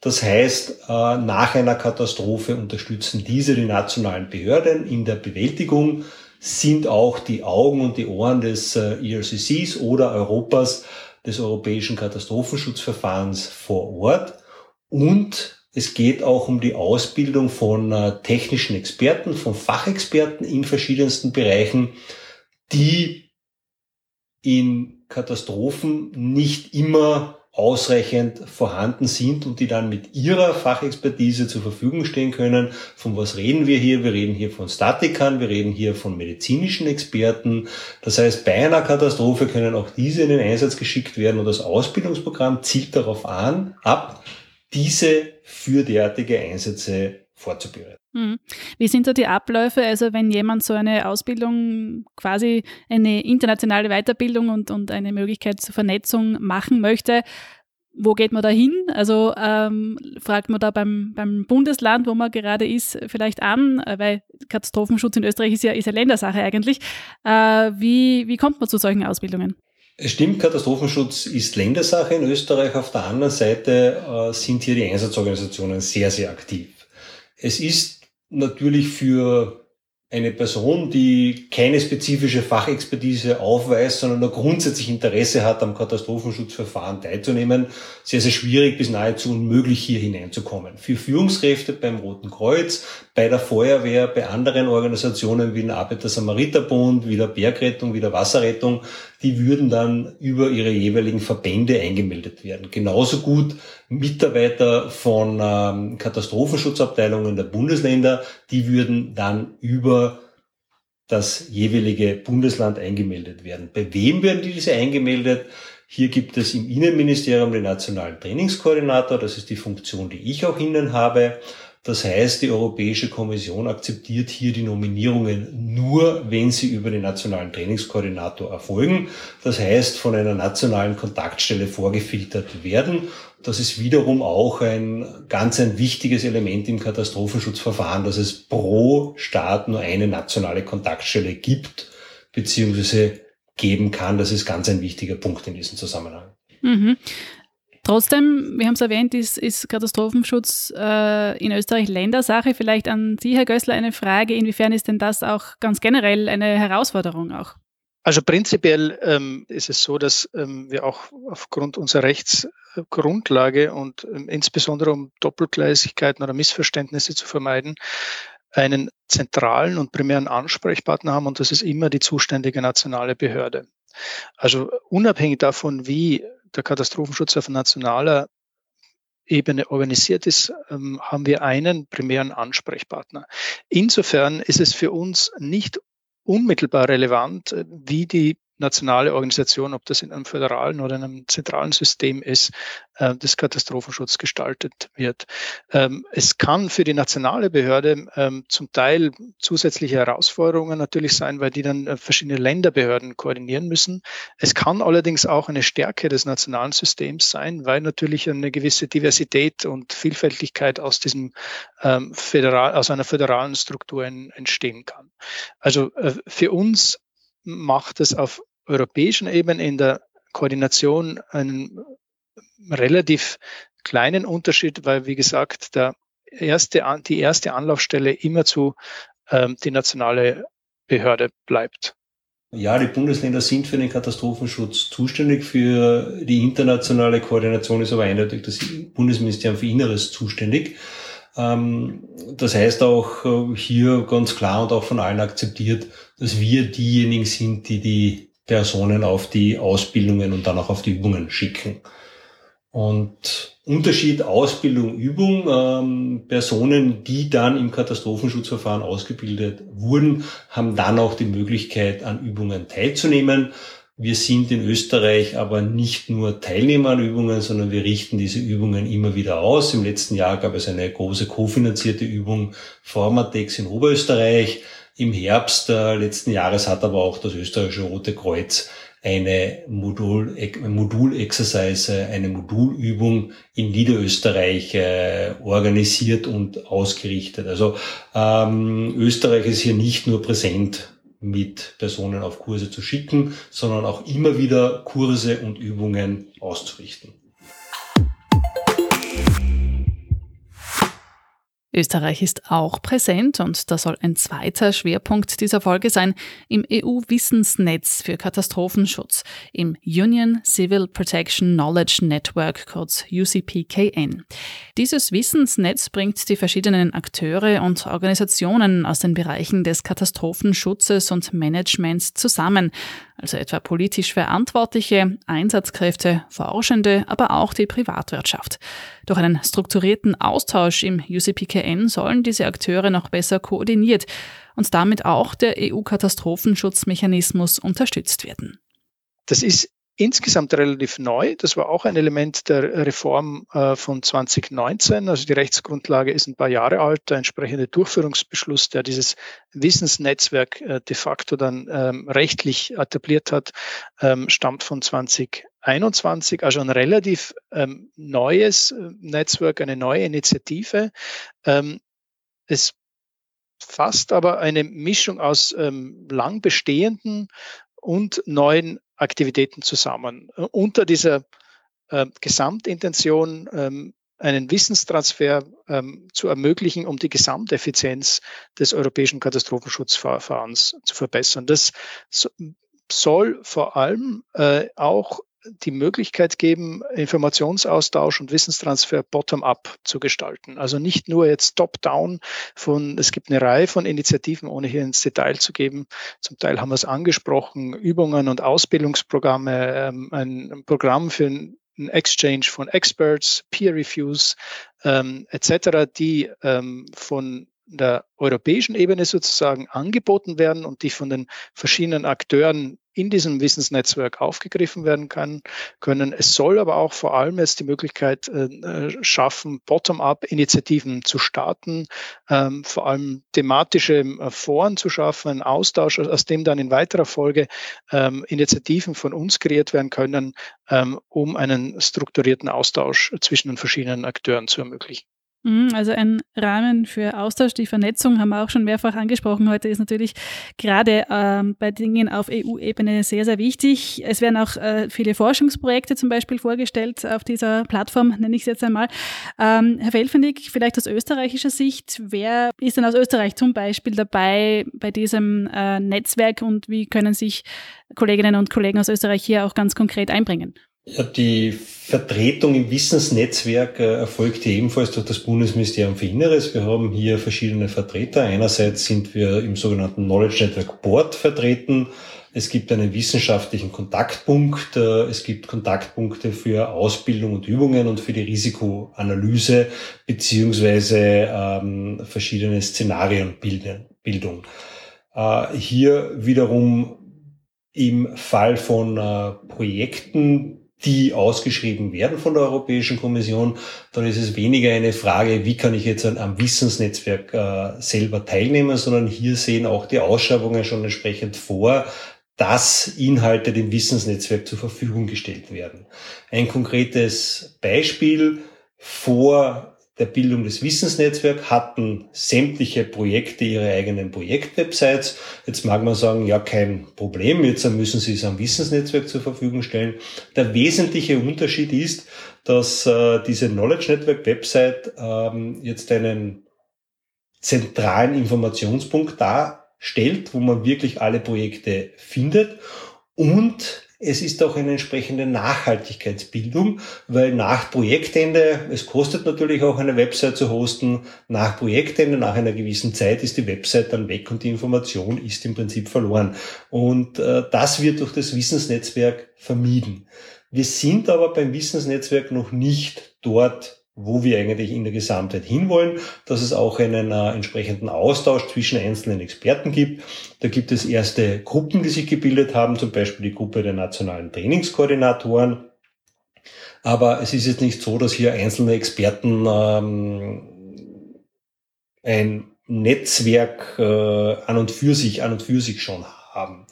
Das heißt, äh, nach einer Katastrophe unterstützen diese die nationalen Behörden in der Bewältigung, sind auch die Augen und die Ohren des äh, ERCCs oder Europas, des Europäischen Katastrophenschutzverfahrens vor Ort. Und es geht auch um die Ausbildung von äh, technischen Experten, von Fachexperten in verschiedensten Bereichen, die in Katastrophen nicht immer ausreichend vorhanden sind und die dann mit ihrer Fachexpertise zur Verfügung stehen können. Von was reden wir hier? Wir reden hier von Statikern, wir reden hier von medizinischen Experten. Das heißt, bei einer Katastrophe können auch diese in den Einsatz geschickt werden und das Ausbildungsprogramm zielt darauf an, ab, diese für derartige Einsätze vorzubereiten. Hm. Wie sind da die Abläufe? Also wenn jemand so eine Ausbildung, quasi eine internationale Weiterbildung und, und eine Möglichkeit zur Vernetzung machen möchte, wo geht man da hin? Also ähm, fragt man da beim, beim Bundesland, wo man gerade ist, vielleicht an, weil Katastrophenschutz in Österreich ist ja, ist ja Ländersache eigentlich. Äh, wie, wie kommt man zu solchen Ausbildungen? Es stimmt, Katastrophenschutz ist Ländersache in Österreich. Auf der anderen Seite äh, sind hier die Einsatzorganisationen sehr, sehr aktiv. Es ist natürlich für eine Person, die keine spezifische Fachexpertise aufweist, sondern nur grundsätzlich Interesse hat, am Katastrophenschutzverfahren teilzunehmen, sehr, sehr schwierig bis nahezu unmöglich hier hineinzukommen. Für Führungskräfte beim Roten Kreuz, bei der Feuerwehr, bei anderen Organisationen wie den Arbeiter-Samariter-Bund, wie der Bergrettung, wie der Wasserrettung, die würden dann über ihre jeweiligen Verbände eingemeldet werden. Genauso gut Mitarbeiter von ähm, Katastrophenschutzabteilungen der Bundesländer, die würden dann über das jeweilige Bundesland eingemeldet werden. Bei wem werden diese eingemeldet? Hier gibt es im Innenministerium den nationalen Trainingskoordinator, das ist die Funktion, die ich auch innen habe. Das heißt, die Europäische Kommission akzeptiert hier die Nominierungen nur, wenn sie über den nationalen Trainingskoordinator erfolgen. Das heißt, von einer nationalen Kontaktstelle vorgefiltert werden. Das ist wiederum auch ein ganz ein wichtiges Element im Katastrophenschutzverfahren, dass es pro Staat nur eine nationale Kontaktstelle gibt, beziehungsweise geben kann. Das ist ganz ein wichtiger Punkt in diesem Zusammenhang. Mhm. Trotzdem, wir haben es erwähnt, ist, ist Katastrophenschutz äh, in Österreich Ländersache. Vielleicht an Sie, Herr Gößler, eine Frage. Inwiefern ist denn das auch ganz generell eine Herausforderung auch? Also prinzipiell ähm, ist es so, dass ähm, wir auch aufgrund unserer Rechtsgrundlage und ähm, insbesondere um Doppelgleisigkeiten oder Missverständnisse zu vermeiden, einen zentralen und primären Ansprechpartner haben und das ist immer die zuständige nationale Behörde. Also unabhängig davon, wie der Katastrophenschutz auf nationaler Ebene organisiert ist, ähm, haben wir einen primären Ansprechpartner. Insofern ist es für uns nicht unmittelbar relevant, äh, wie die nationale Organisation, ob das in einem föderalen oder in einem zentralen System ist, äh, des Katastrophenschutz gestaltet wird. Ähm, es kann für die nationale Behörde ähm, zum Teil zusätzliche Herausforderungen natürlich sein, weil die dann äh, verschiedene Länderbehörden koordinieren müssen. Es kann allerdings auch eine Stärke des nationalen Systems sein, weil natürlich eine gewisse Diversität und Vielfältigkeit aus diesem ähm, föderal, aus einer föderalen Struktur entstehen kann. Also äh, für uns macht es auf europäischen Ebene in der Koordination einen relativ kleinen Unterschied, weil, wie gesagt, der erste, die erste Anlaufstelle immer zu ähm, die nationale Behörde bleibt. Ja, die Bundesländer sind für den Katastrophenschutz zuständig. Für die internationale Koordination ist aber eindeutig das Bundesministerium für Inneres zuständig. Ähm, das heißt auch äh, hier ganz klar und auch von allen akzeptiert, dass wir diejenigen sind, die die Personen auf die Ausbildungen und dann auch auf die Übungen schicken. Und Unterschied Ausbildung, Übung, ähm, Personen, die dann im Katastrophenschutzverfahren ausgebildet wurden, haben dann auch die Möglichkeit, an Übungen teilzunehmen. Wir sind in Österreich aber nicht nur Teilnehmer an Übungen, sondern wir richten diese Übungen immer wieder aus. Im letzten Jahr gab es eine große kofinanzierte Übung Formatex in Oberösterreich. Im Herbst äh, letzten Jahres hat aber auch das österreichische Rote Kreuz eine Modul, Modul-Exercise, eine Modulübung in Niederösterreich äh, organisiert und ausgerichtet. Also ähm, Österreich ist hier nicht nur präsent mit Personen auf Kurse zu schicken, sondern auch immer wieder Kurse und Übungen auszurichten. Österreich ist auch präsent und das soll ein zweiter Schwerpunkt dieser Folge sein im EU-Wissensnetz für Katastrophenschutz, im Union Civil Protection Knowledge Network, kurz UCPKN. Dieses Wissensnetz bringt die verschiedenen Akteure und Organisationen aus den Bereichen des Katastrophenschutzes und Managements zusammen, also etwa politisch Verantwortliche, Einsatzkräfte, Forschende, aber auch die Privatwirtschaft. Durch einen strukturierten Austausch im UCPKN sollen diese Akteure noch besser koordiniert und damit auch der EU-Katastrophenschutzmechanismus unterstützt werden. Das ist insgesamt relativ neu. Das war auch ein Element der Reform äh, von 2019. Also die Rechtsgrundlage ist ein paar Jahre alt. Der entsprechende Durchführungsbeschluss, der dieses Wissensnetzwerk äh, de facto dann ähm, rechtlich etabliert hat, ähm, stammt von 2021. Also ein relativ ähm, neues äh, Netzwerk, eine neue Initiative. Ähm, es fasst aber eine Mischung aus ähm, lang bestehenden und neuen Aktivitäten zusammen. Äh, unter dieser äh, Gesamtintention ähm, einen Wissenstransfer ähm, zu ermöglichen, um die Gesamteffizienz des europäischen Katastrophenschutzverfahrens zu verbessern. Das so, soll vor allem äh, auch die Möglichkeit geben, Informationsaustausch und Wissenstransfer bottom-up zu gestalten. Also nicht nur jetzt top-down von, es gibt eine Reihe von Initiativen, ohne hier ins Detail zu geben. Zum Teil haben wir es angesprochen, Übungen und Ausbildungsprogramme, ähm, ein Programm für ein Exchange von Experts, Peer Reviews ähm, etc., die ähm, von der europäischen Ebene sozusagen angeboten werden und die von den verschiedenen Akteuren in diesem Wissensnetzwerk aufgegriffen werden kann, können. Es soll aber auch vor allem jetzt die Möglichkeit äh, schaffen, bottom-up Initiativen zu starten, ähm, vor allem thematische äh, Foren zu schaffen, einen Austausch, aus dem dann in weiterer Folge ähm, Initiativen von uns kreiert werden können, ähm, um einen strukturierten Austausch zwischen den verschiedenen Akteuren zu ermöglichen. Mhm, also ein Rahmen für Austausch, die Vernetzung haben wir auch schon mehrfach angesprochen. Heute ist natürlich gerade ähm, bei Dingen auf EU-Ebene sehr, sehr wichtig. Es werden auch äh, viele Forschungsprojekte zum Beispiel vorgestellt auf dieser Plattform, nenne ich es jetzt einmal. Ähm, Herr Felfendig, vielleicht aus österreichischer Sicht, wer ist denn aus Österreich zum Beispiel dabei bei diesem äh, Netzwerk und wie können sich Kolleginnen und Kollegen aus Österreich hier auch ganz konkret einbringen? Ja, die Vertretung im Wissensnetzwerk äh, erfolgt ebenfalls durch das Bundesministerium für Inneres. Wir haben hier verschiedene Vertreter. Einerseits sind wir im sogenannten Knowledge Network Board vertreten. Es gibt einen wissenschaftlichen Kontaktpunkt. Äh, es gibt Kontaktpunkte für Ausbildung und Übungen und für die Risikoanalyse beziehungsweise ähm, verschiedene Szenarienbildung. Äh, hier wiederum im Fall von äh, Projekten, die ausgeschrieben werden von der Europäischen Kommission, dann ist es weniger eine Frage, wie kann ich jetzt am Wissensnetzwerk äh, selber teilnehmen, sondern hier sehen auch die Ausschreibungen schon entsprechend vor, dass Inhalte dem Wissensnetzwerk zur Verfügung gestellt werden. Ein konkretes Beispiel vor der Bildung des Wissensnetzwerks hatten sämtliche Projekte ihre eigenen Projektwebsites. Jetzt mag man sagen, ja, kein Problem, jetzt müssen sie es am Wissensnetzwerk zur Verfügung stellen. Der wesentliche Unterschied ist, dass äh, diese Knowledge Network Website ähm, jetzt einen zentralen Informationspunkt darstellt, wo man wirklich alle Projekte findet und es ist auch eine entsprechende Nachhaltigkeitsbildung, weil nach Projektende, es kostet natürlich auch eine Website zu hosten, nach Projektende, nach einer gewissen Zeit ist die Website dann weg und die Information ist im Prinzip verloren. Und äh, das wird durch das Wissensnetzwerk vermieden. Wir sind aber beim Wissensnetzwerk noch nicht dort, wo wir eigentlich in der Gesamtheit hinwollen, dass es auch einen äh, entsprechenden Austausch zwischen einzelnen Experten gibt. Da gibt es erste Gruppen, die sich gebildet haben, zum Beispiel die Gruppe der nationalen Trainingskoordinatoren. Aber es ist jetzt nicht so, dass hier einzelne Experten ähm, ein Netzwerk äh, an und für sich, an und für sich schon haben.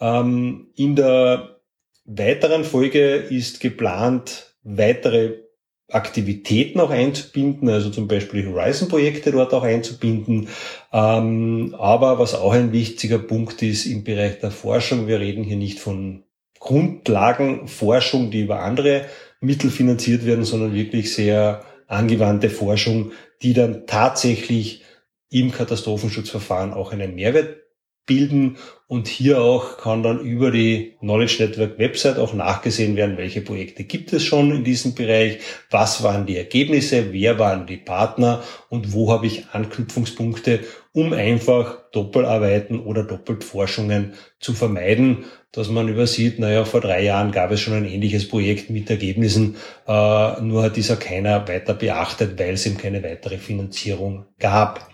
Ähm, in der weiteren Folge ist geplant, weitere Aktivitäten auch einzubinden, also zum Beispiel Horizon-Projekte dort auch einzubinden. Ähm, aber was auch ein wichtiger Punkt ist im Bereich der Forschung, wir reden hier nicht von Grundlagenforschung, die über andere Mittel finanziert werden, sondern wirklich sehr angewandte Forschung, die dann tatsächlich im Katastrophenschutzverfahren auch einen Mehrwert bilden. Und hier auch kann dann über die Knowledge Network Website auch nachgesehen werden, welche Projekte gibt es schon in diesem Bereich, was waren die Ergebnisse, wer waren die Partner und wo habe ich Anknüpfungspunkte, um einfach Doppelarbeiten oder Doppeltforschungen zu vermeiden, dass man übersieht, naja, vor drei Jahren gab es schon ein ähnliches Projekt mit Ergebnissen, äh, nur hat dieser keiner weiter beachtet, weil es eben keine weitere Finanzierung gab.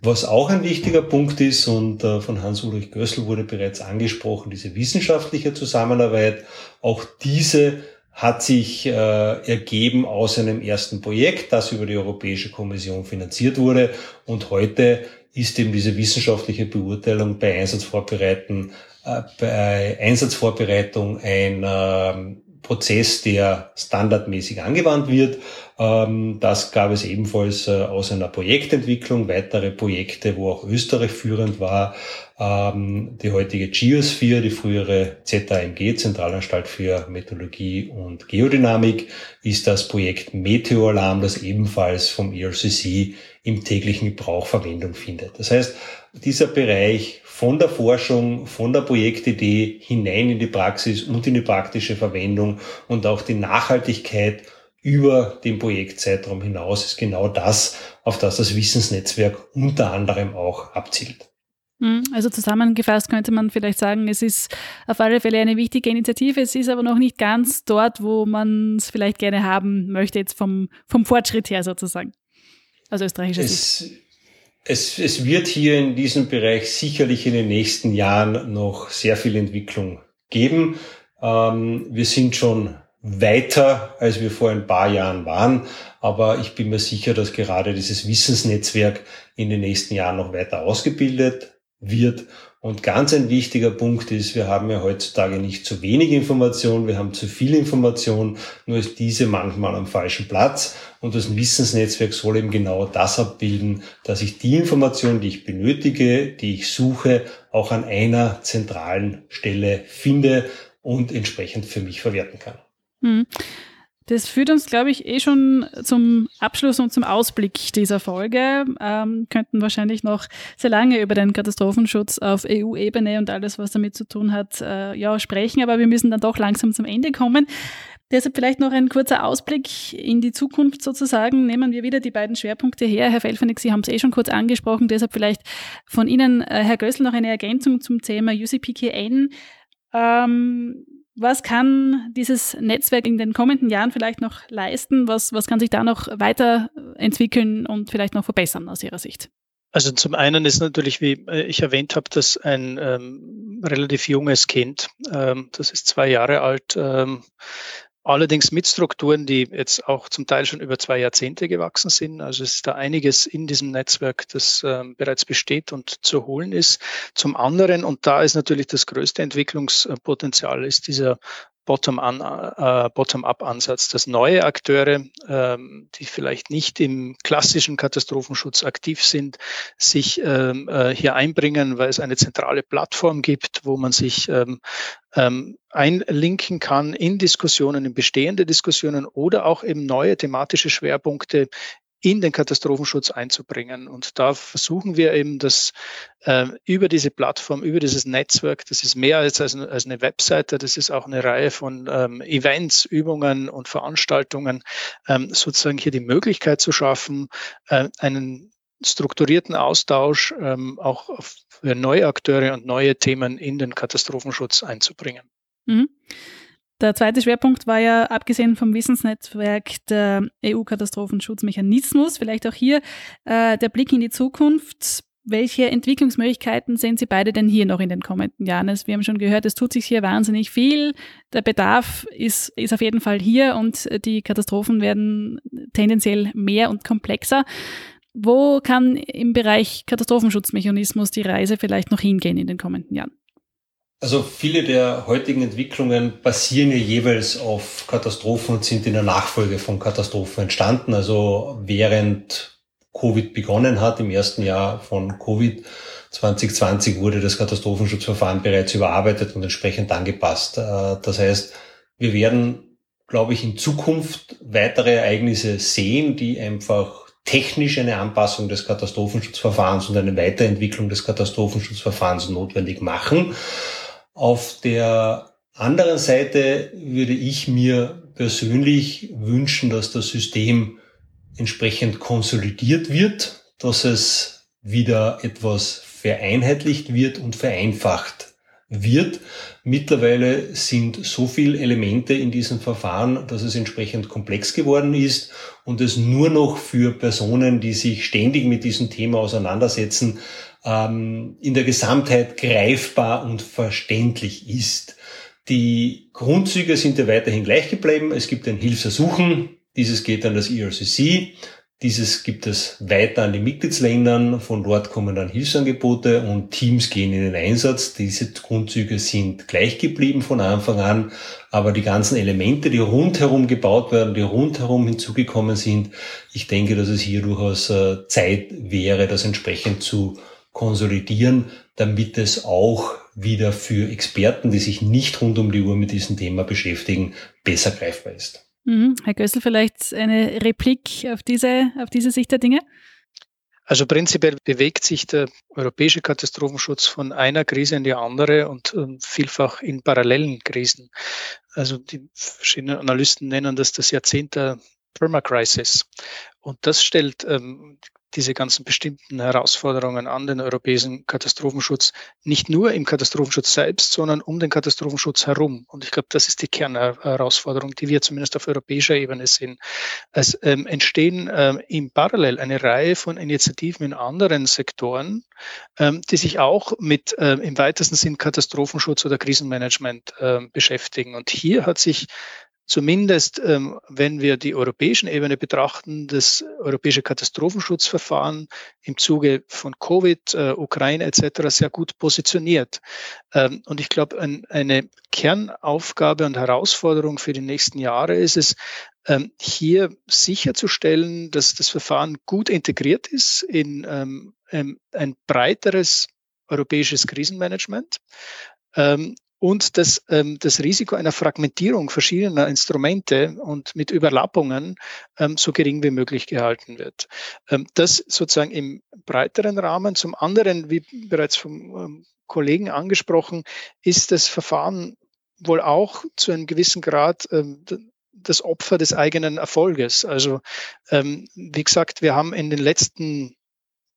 Was auch ein wichtiger Punkt ist, und äh, von Hans-Ulrich Gössel wurde bereits angesprochen, diese wissenschaftliche Zusammenarbeit, auch diese hat sich äh, ergeben aus einem ersten Projekt, das über die Europäische Kommission finanziert wurde. Und heute ist eben diese wissenschaftliche Beurteilung bei Einsatzvorbereiten, äh, bei Einsatzvorbereitung ein äh, Prozess, der standardmäßig angewandt wird. Ähm, das gab es ebenfalls äh, aus einer Projektentwicklung, weitere Projekte, wo auch Österreich führend war. Ähm, die heutige Geosphere, die frühere ZAMG, Zentralanstalt für Meteorologie und Geodynamik, ist das Projekt Meteoralarm, das ebenfalls vom ERCC im täglichen Gebrauch Verwendung findet. Das heißt, dieser Bereich von der Forschung, von der Projektidee hinein in die Praxis und in die praktische Verwendung und auch die Nachhaltigkeit über den Projektzeitraum hinaus ist genau das, auf das das Wissensnetzwerk unter anderem auch abzielt. Hm, also zusammengefasst könnte man vielleicht sagen, es ist auf alle Fälle eine wichtige Initiative, es ist aber noch nicht ganz dort, wo man es vielleicht gerne haben möchte, jetzt vom, vom Fortschritt her sozusagen, aus österreichischer Sicht. Es, es wird hier in diesem Bereich sicherlich in den nächsten Jahren noch sehr viel Entwicklung geben. Ähm, wir sind schon weiter, als wir vor ein paar Jahren waren. Aber ich bin mir sicher, dass gerade dieses Wissensnetzwerk in den nächsten Jahren noch weiter ausgebildet wird. Und ganz ein wichtiger Punkt ist, wir haben ja heutzutage nicht zu wenig Information, wir haben zu viel Information, nur ist diese manchmal am falschen Platz. Und das Wissensnetzwerk soll eben genau das abbilden, dass ich die Information, die ich benötige, die ich suche, auch an einer zentralen Stelle finde und entsprechend für mich verwerten kann. Hm. Das führt uns, glaube ich, eh schon zum Abschluss und zum Ausblick dieser Folge. Ähm, könnten wahrscheinlich noch sehr lange über den Katastrophenschutz auf EU-Ebene und alles, was damit zu tun hat, äh, ja, sprechen, aber wir müssen dann doch langsam zum Ende kommen. Deshalb vielleicht noch ein kurzer Ausblick in die Zukunft sozusagen. Nehmen wir wieder die beiden Schwerpunkte her. Herr Felfenig, Sie haben es eh schon kurz angesprochen, deshalb vielleicht von Ihnen, äh, Herr Gössel, noch eine Ergänzung zum Thema UCPKN. Ähm, was kann dieses Netzwerk in den kommenden Jahren vielleicht noch leisten? Was, was kann sich da noch weiterentwickeln und vielleicht noch verbessern aus Ihrer Sicht? Also zum einen ist natürlich, wie äh, ich erwähnt habe, das ein ähm, relativ junges Kind. Ähm, das ist zwei Jahre alt. Ähm, Allerdings mit Strukturen, die jetzt auch zum Teil schon über zwei Jahrzehnte gewachsen sind. Also es ist da einiges in diesem Netzwerk, das äh, bereits besteht und zu holen ist. Zum anderen, und da ist natürlich das größte Entwicklungspotenzial, ist dieser Bottom-up-Ansatz, dass neue Akteure, ähm, die vielleicht nicht im klassischen Katastrophenschutz aktiv sind, sich ähm, äh, hier einbringen, weil es eine zentrale Plattform gibt, wo man sich ähm, einlinken kann in Diskussionen, in bestehende Diskussionen oder auch eben neue thematische Schwerpunkte in den Katastrophenschutz einzubringen. Und da versuchen wir eben, das äh, über diese Plattform, über dieses Netzwerk, das ist mehr als, als, als eine Webseite, das ist auch eine Reihe von ähm, Events, Übungen und Veranstaltungen, ähm, sozusagen hier die Möglichkeit zu schaffen, äh, einen strukturierten Austausch ähm, auch für neue Akteure und neue Themen in den Katastrophenschutz einzubringen. Mhm. Der zweite Schwerpunkt war ja, abgesehen vom Wissensnetzwerk, der EU-Katastrophenschutzmechanismus. Vielleicht auch hier äh, der Blick in die Zukunft. Welche Entwicklungsmöglichkeiten sehen Sie beide denn hier noch in den kommenden Jahren? Also wir haben schon gehört, es tut sich hier wahnsinnig viel. Der Bedarf ist, ist auf jeden Fall hier und die Katastrophen werden tendenziell mehr und komplexer. Wo kann im Bereich Katastrophenschutzmechanismus die Reise vielleicht noch hingehen in den kommenden Jahren? Also viele der heutigen Entwicklungen basieren ja jeweils auf Katastrophen und sind in der Nachfolge von Katastrophen entstanden. Also während Covid begonnen hat, im ersten Jahr von Covid 2020 wurde das Katastrophenschutzverfahren bereits überarbeitet und entsprechend angepasst. Äh, das heißt, wir werden, glaube ich, in Zukunft weitere Ereignisse sehen, die einfach technisch eine Anpassung des Katastrophenschutzverfahrens und eine Weiterentwicklung des Katastrophenschutzverfahrens notwendig machen. Auf der anderen Seite würde ich mir persönlich wünschen, dass das System entsprechend konsolidiert wird, dass es wieder etwas vereinheitlicht wird und vereinfacht wird. Mittlerweile sind so viele Elemente in diesem Verfahren, dass es entsprechend komplex geworden ist und es nur noch für Personen, die sich ständig mit diesem Thema auseinandersetzen, ähm, in der Gesamtheit greifbar und verständlich ist. Die Grundzüge sind ja weiterhin gleich geblieben. Es gibt ein Hilfsersuchen. Dieses geht an das ERCC. Dieses gibt es weiter an die Mitgliedsländern. Von dort kommen dann Hilfsangebote und Teams gehen in den Einsatz. Diese Grundzüge sind gleich geblieben von Anfang an. Aber die ganzen Elemente, die rundherum gebaut werden, die rundherum hinzugekommen sind, ich denke, dass es hier durchaus äh, Zeit wäre, das entsprechend zu konsolidieren, damit es auch wieder für Experten, die sich nicht rund um die Uhr mit diesem Thema beschäftigen, besser greifbar ist. Mhm. Herr Gössel, vielleicht eine Replik auf diese, auf diese Sicht der Dinge? Also prinzipiell bewegt sich der europäische Katastrophenschutz von einer Krise in die andere und ähm, vielfach in parallelen Krisen. Also die verschiedenen Analysten nennen das das Jahrzehnt der Permacrisis. Und das stellt ähm, diese ganzen bestimmten Herausforderungen an den europäischen Katastrophenschutz, nicht nur im Katastrophenschutz selbst, sondern um den Katastrophenschutz herum. Und ich glaube, das ist die Kernherausforderung, die wir zumindest auf europäischer Ebene sehen. Es ähm, entstehen ähm, im Parallel eine Reihe von Initiativen in anderen Sektoren, ähm, die sich auch mit ähm, im weitesten Sinn Katastrophenschutz oder Krisenmanagement ähm, beschäftigen. Und hier hat sich Zumindest, ähm, wenn wir die europäischen Ebene betrachten, das europäische Katastrophenschutzverfahren im Zuge von Covid, äh, Ukraine etc. sehr gut positioniert. Ähm, und ich glaube, ein, eine Kernaufgabe und Herausforderung für die nächsten Jahre ist es, ähm, hier sicherzustellen, dass das Verfahren gut integriert ist in ähm, ein breiteres europäisches Krisenmanagement. Und dass ähm, das Risiko einer Fragmentierung verschiedener Instrumente und mit Überlappungen ähm, so gering wie möglich gehalten wird. Ähm, das sozusagen im breiteren Rahmen. Zum anderen, wie bereits vom ähm, Kollegen angesprochen, ist das Verfahren wohl auch zu einem gewissen Grad ähm, das Opfer des eigenen Erfolges. Also ähm, wie gesagt, wir haben in den letzten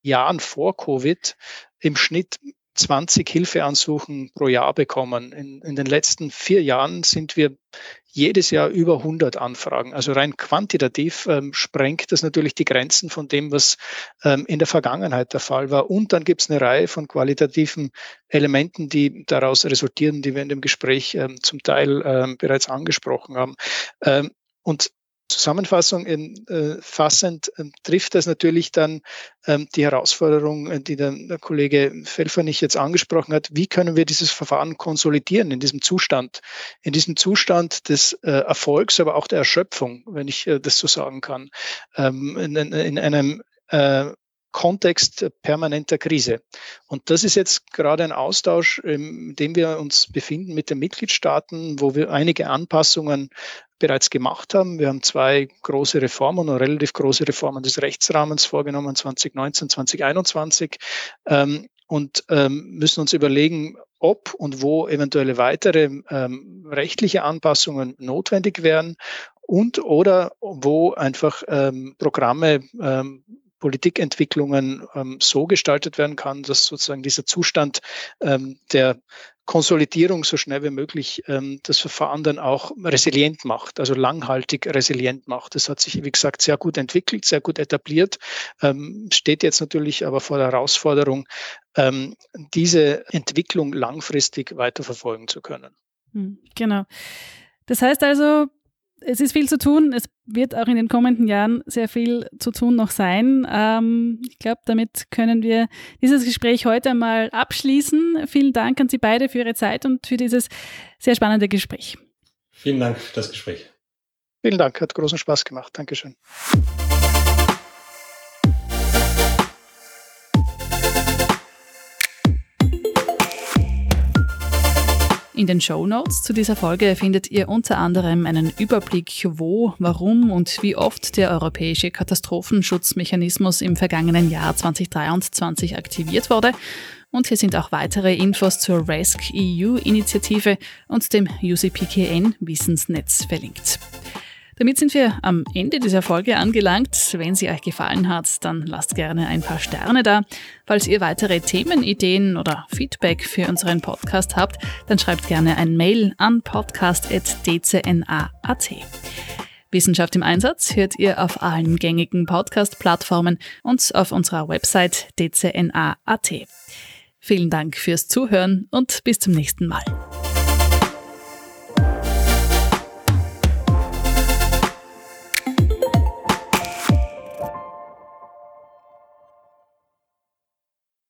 Jahren vor Covid im Schnitt 20 Hilfeansuchen pro Jahr bekommen. In, in den letzten vier Jahren sind wir jedes Jahr über 100 Anfragen. Also rein quantitativ ähm, sprengt das natürlich die Grenzen von dem, was ähm, in der Vergangenheit der Fall war. Und dann gibt es eine Reihe von qualitativen Elementen, die daraus resultieren, die wir in dem Gespräch ähm, zum Teil ähm, bereits angesprochen haben. Ähm, und Zusammenfassung äh, fassend äh, trifft das natürlich dann ähm, die Herausforderung, äh, die der, der Kollege Felfernich jetzt angesprochen hat. Wie können wir dieses Verfahren konsolidieren in diesem Zustand, in diesem Zustand des äh, Erfolgs, aber auch der Erschöpfung, wenn ich äh, das so sagen kann, ähm, in, in, einem äh, Kontext permanenter Krise. Und das ist jetzt gerade ein Austausch, in dem wir uns befinden mit den Mitgliedstaaten, wo wir einige Anpassungen bereits gemacht haben. Wir haben zwei große Reformen oder relativ große Reformen des Rechtsrahmens vorgenommen, 2019, 2021. Ähm, und ähm, müssen uns überlegen, ob und wo eventuelle weitere ähm, rechtliche Anpassungen notwendig wären und oder wo einfach ähm, Programme ähm, Politikentwicklungen ähm, so gestaltet werden kann, dass sozusagen dieser Zustand ähm, der Konsolidierung so schnell wie möglich ähm, das Verfahren dann auch resilient macht, also langhaltig resilient macht. Das hat sich, wie gesagt, sehr gut entwickelt, sehr gut etabliert, ähm, steht jetzt natürlich aber vor der Herausforderung, ähm, diese Entwicklung langfristig weiterverfolgen zu können. Hm, genau. Das heißt also, es ist viel zu tun. Es wird auch in den kommenden Jahren sehr viel zu tun noch sein. Ähm, ich glaube, damit können wir dieses Gespräch heute mal abschließen. Vielen Dank an Sie beide für Ihre Zeit und für dieses sehr spannende Gespräch. Vielen Dank für das Gespräch. Vielen Dank, hat großen Spaß gemacht. Dankeschön. In den Show Notes zu dieser Folge findet ihr unter anderem einen Überblick, wo, warum und wie oft der europäische Katastrophenschutzmechanismus im vergangenen Jahr 2023 aktiviert wurde. Und hier sind auch weitere Infos zur RESC EU-Initiative und dem UCPKN Wissensnetz verlinkt. Damit sind wir am Ende dieser Folge angelangt. Wenn sie euch gefallen hat, dann lasst gerne ein paar Sterne da. Falls ihr weitere Themenideen oder Feedback für unseren Podcast habt, dann schreibt gerne ein Mail an podcast.dcna.at. Wissenschaft im Einsatz hört ihr auf allen gängigen Podcast-Plattformen und auf unserer Website dcna.at. Vielen Dank fürs Zuhören und bis zum nächsten Mal.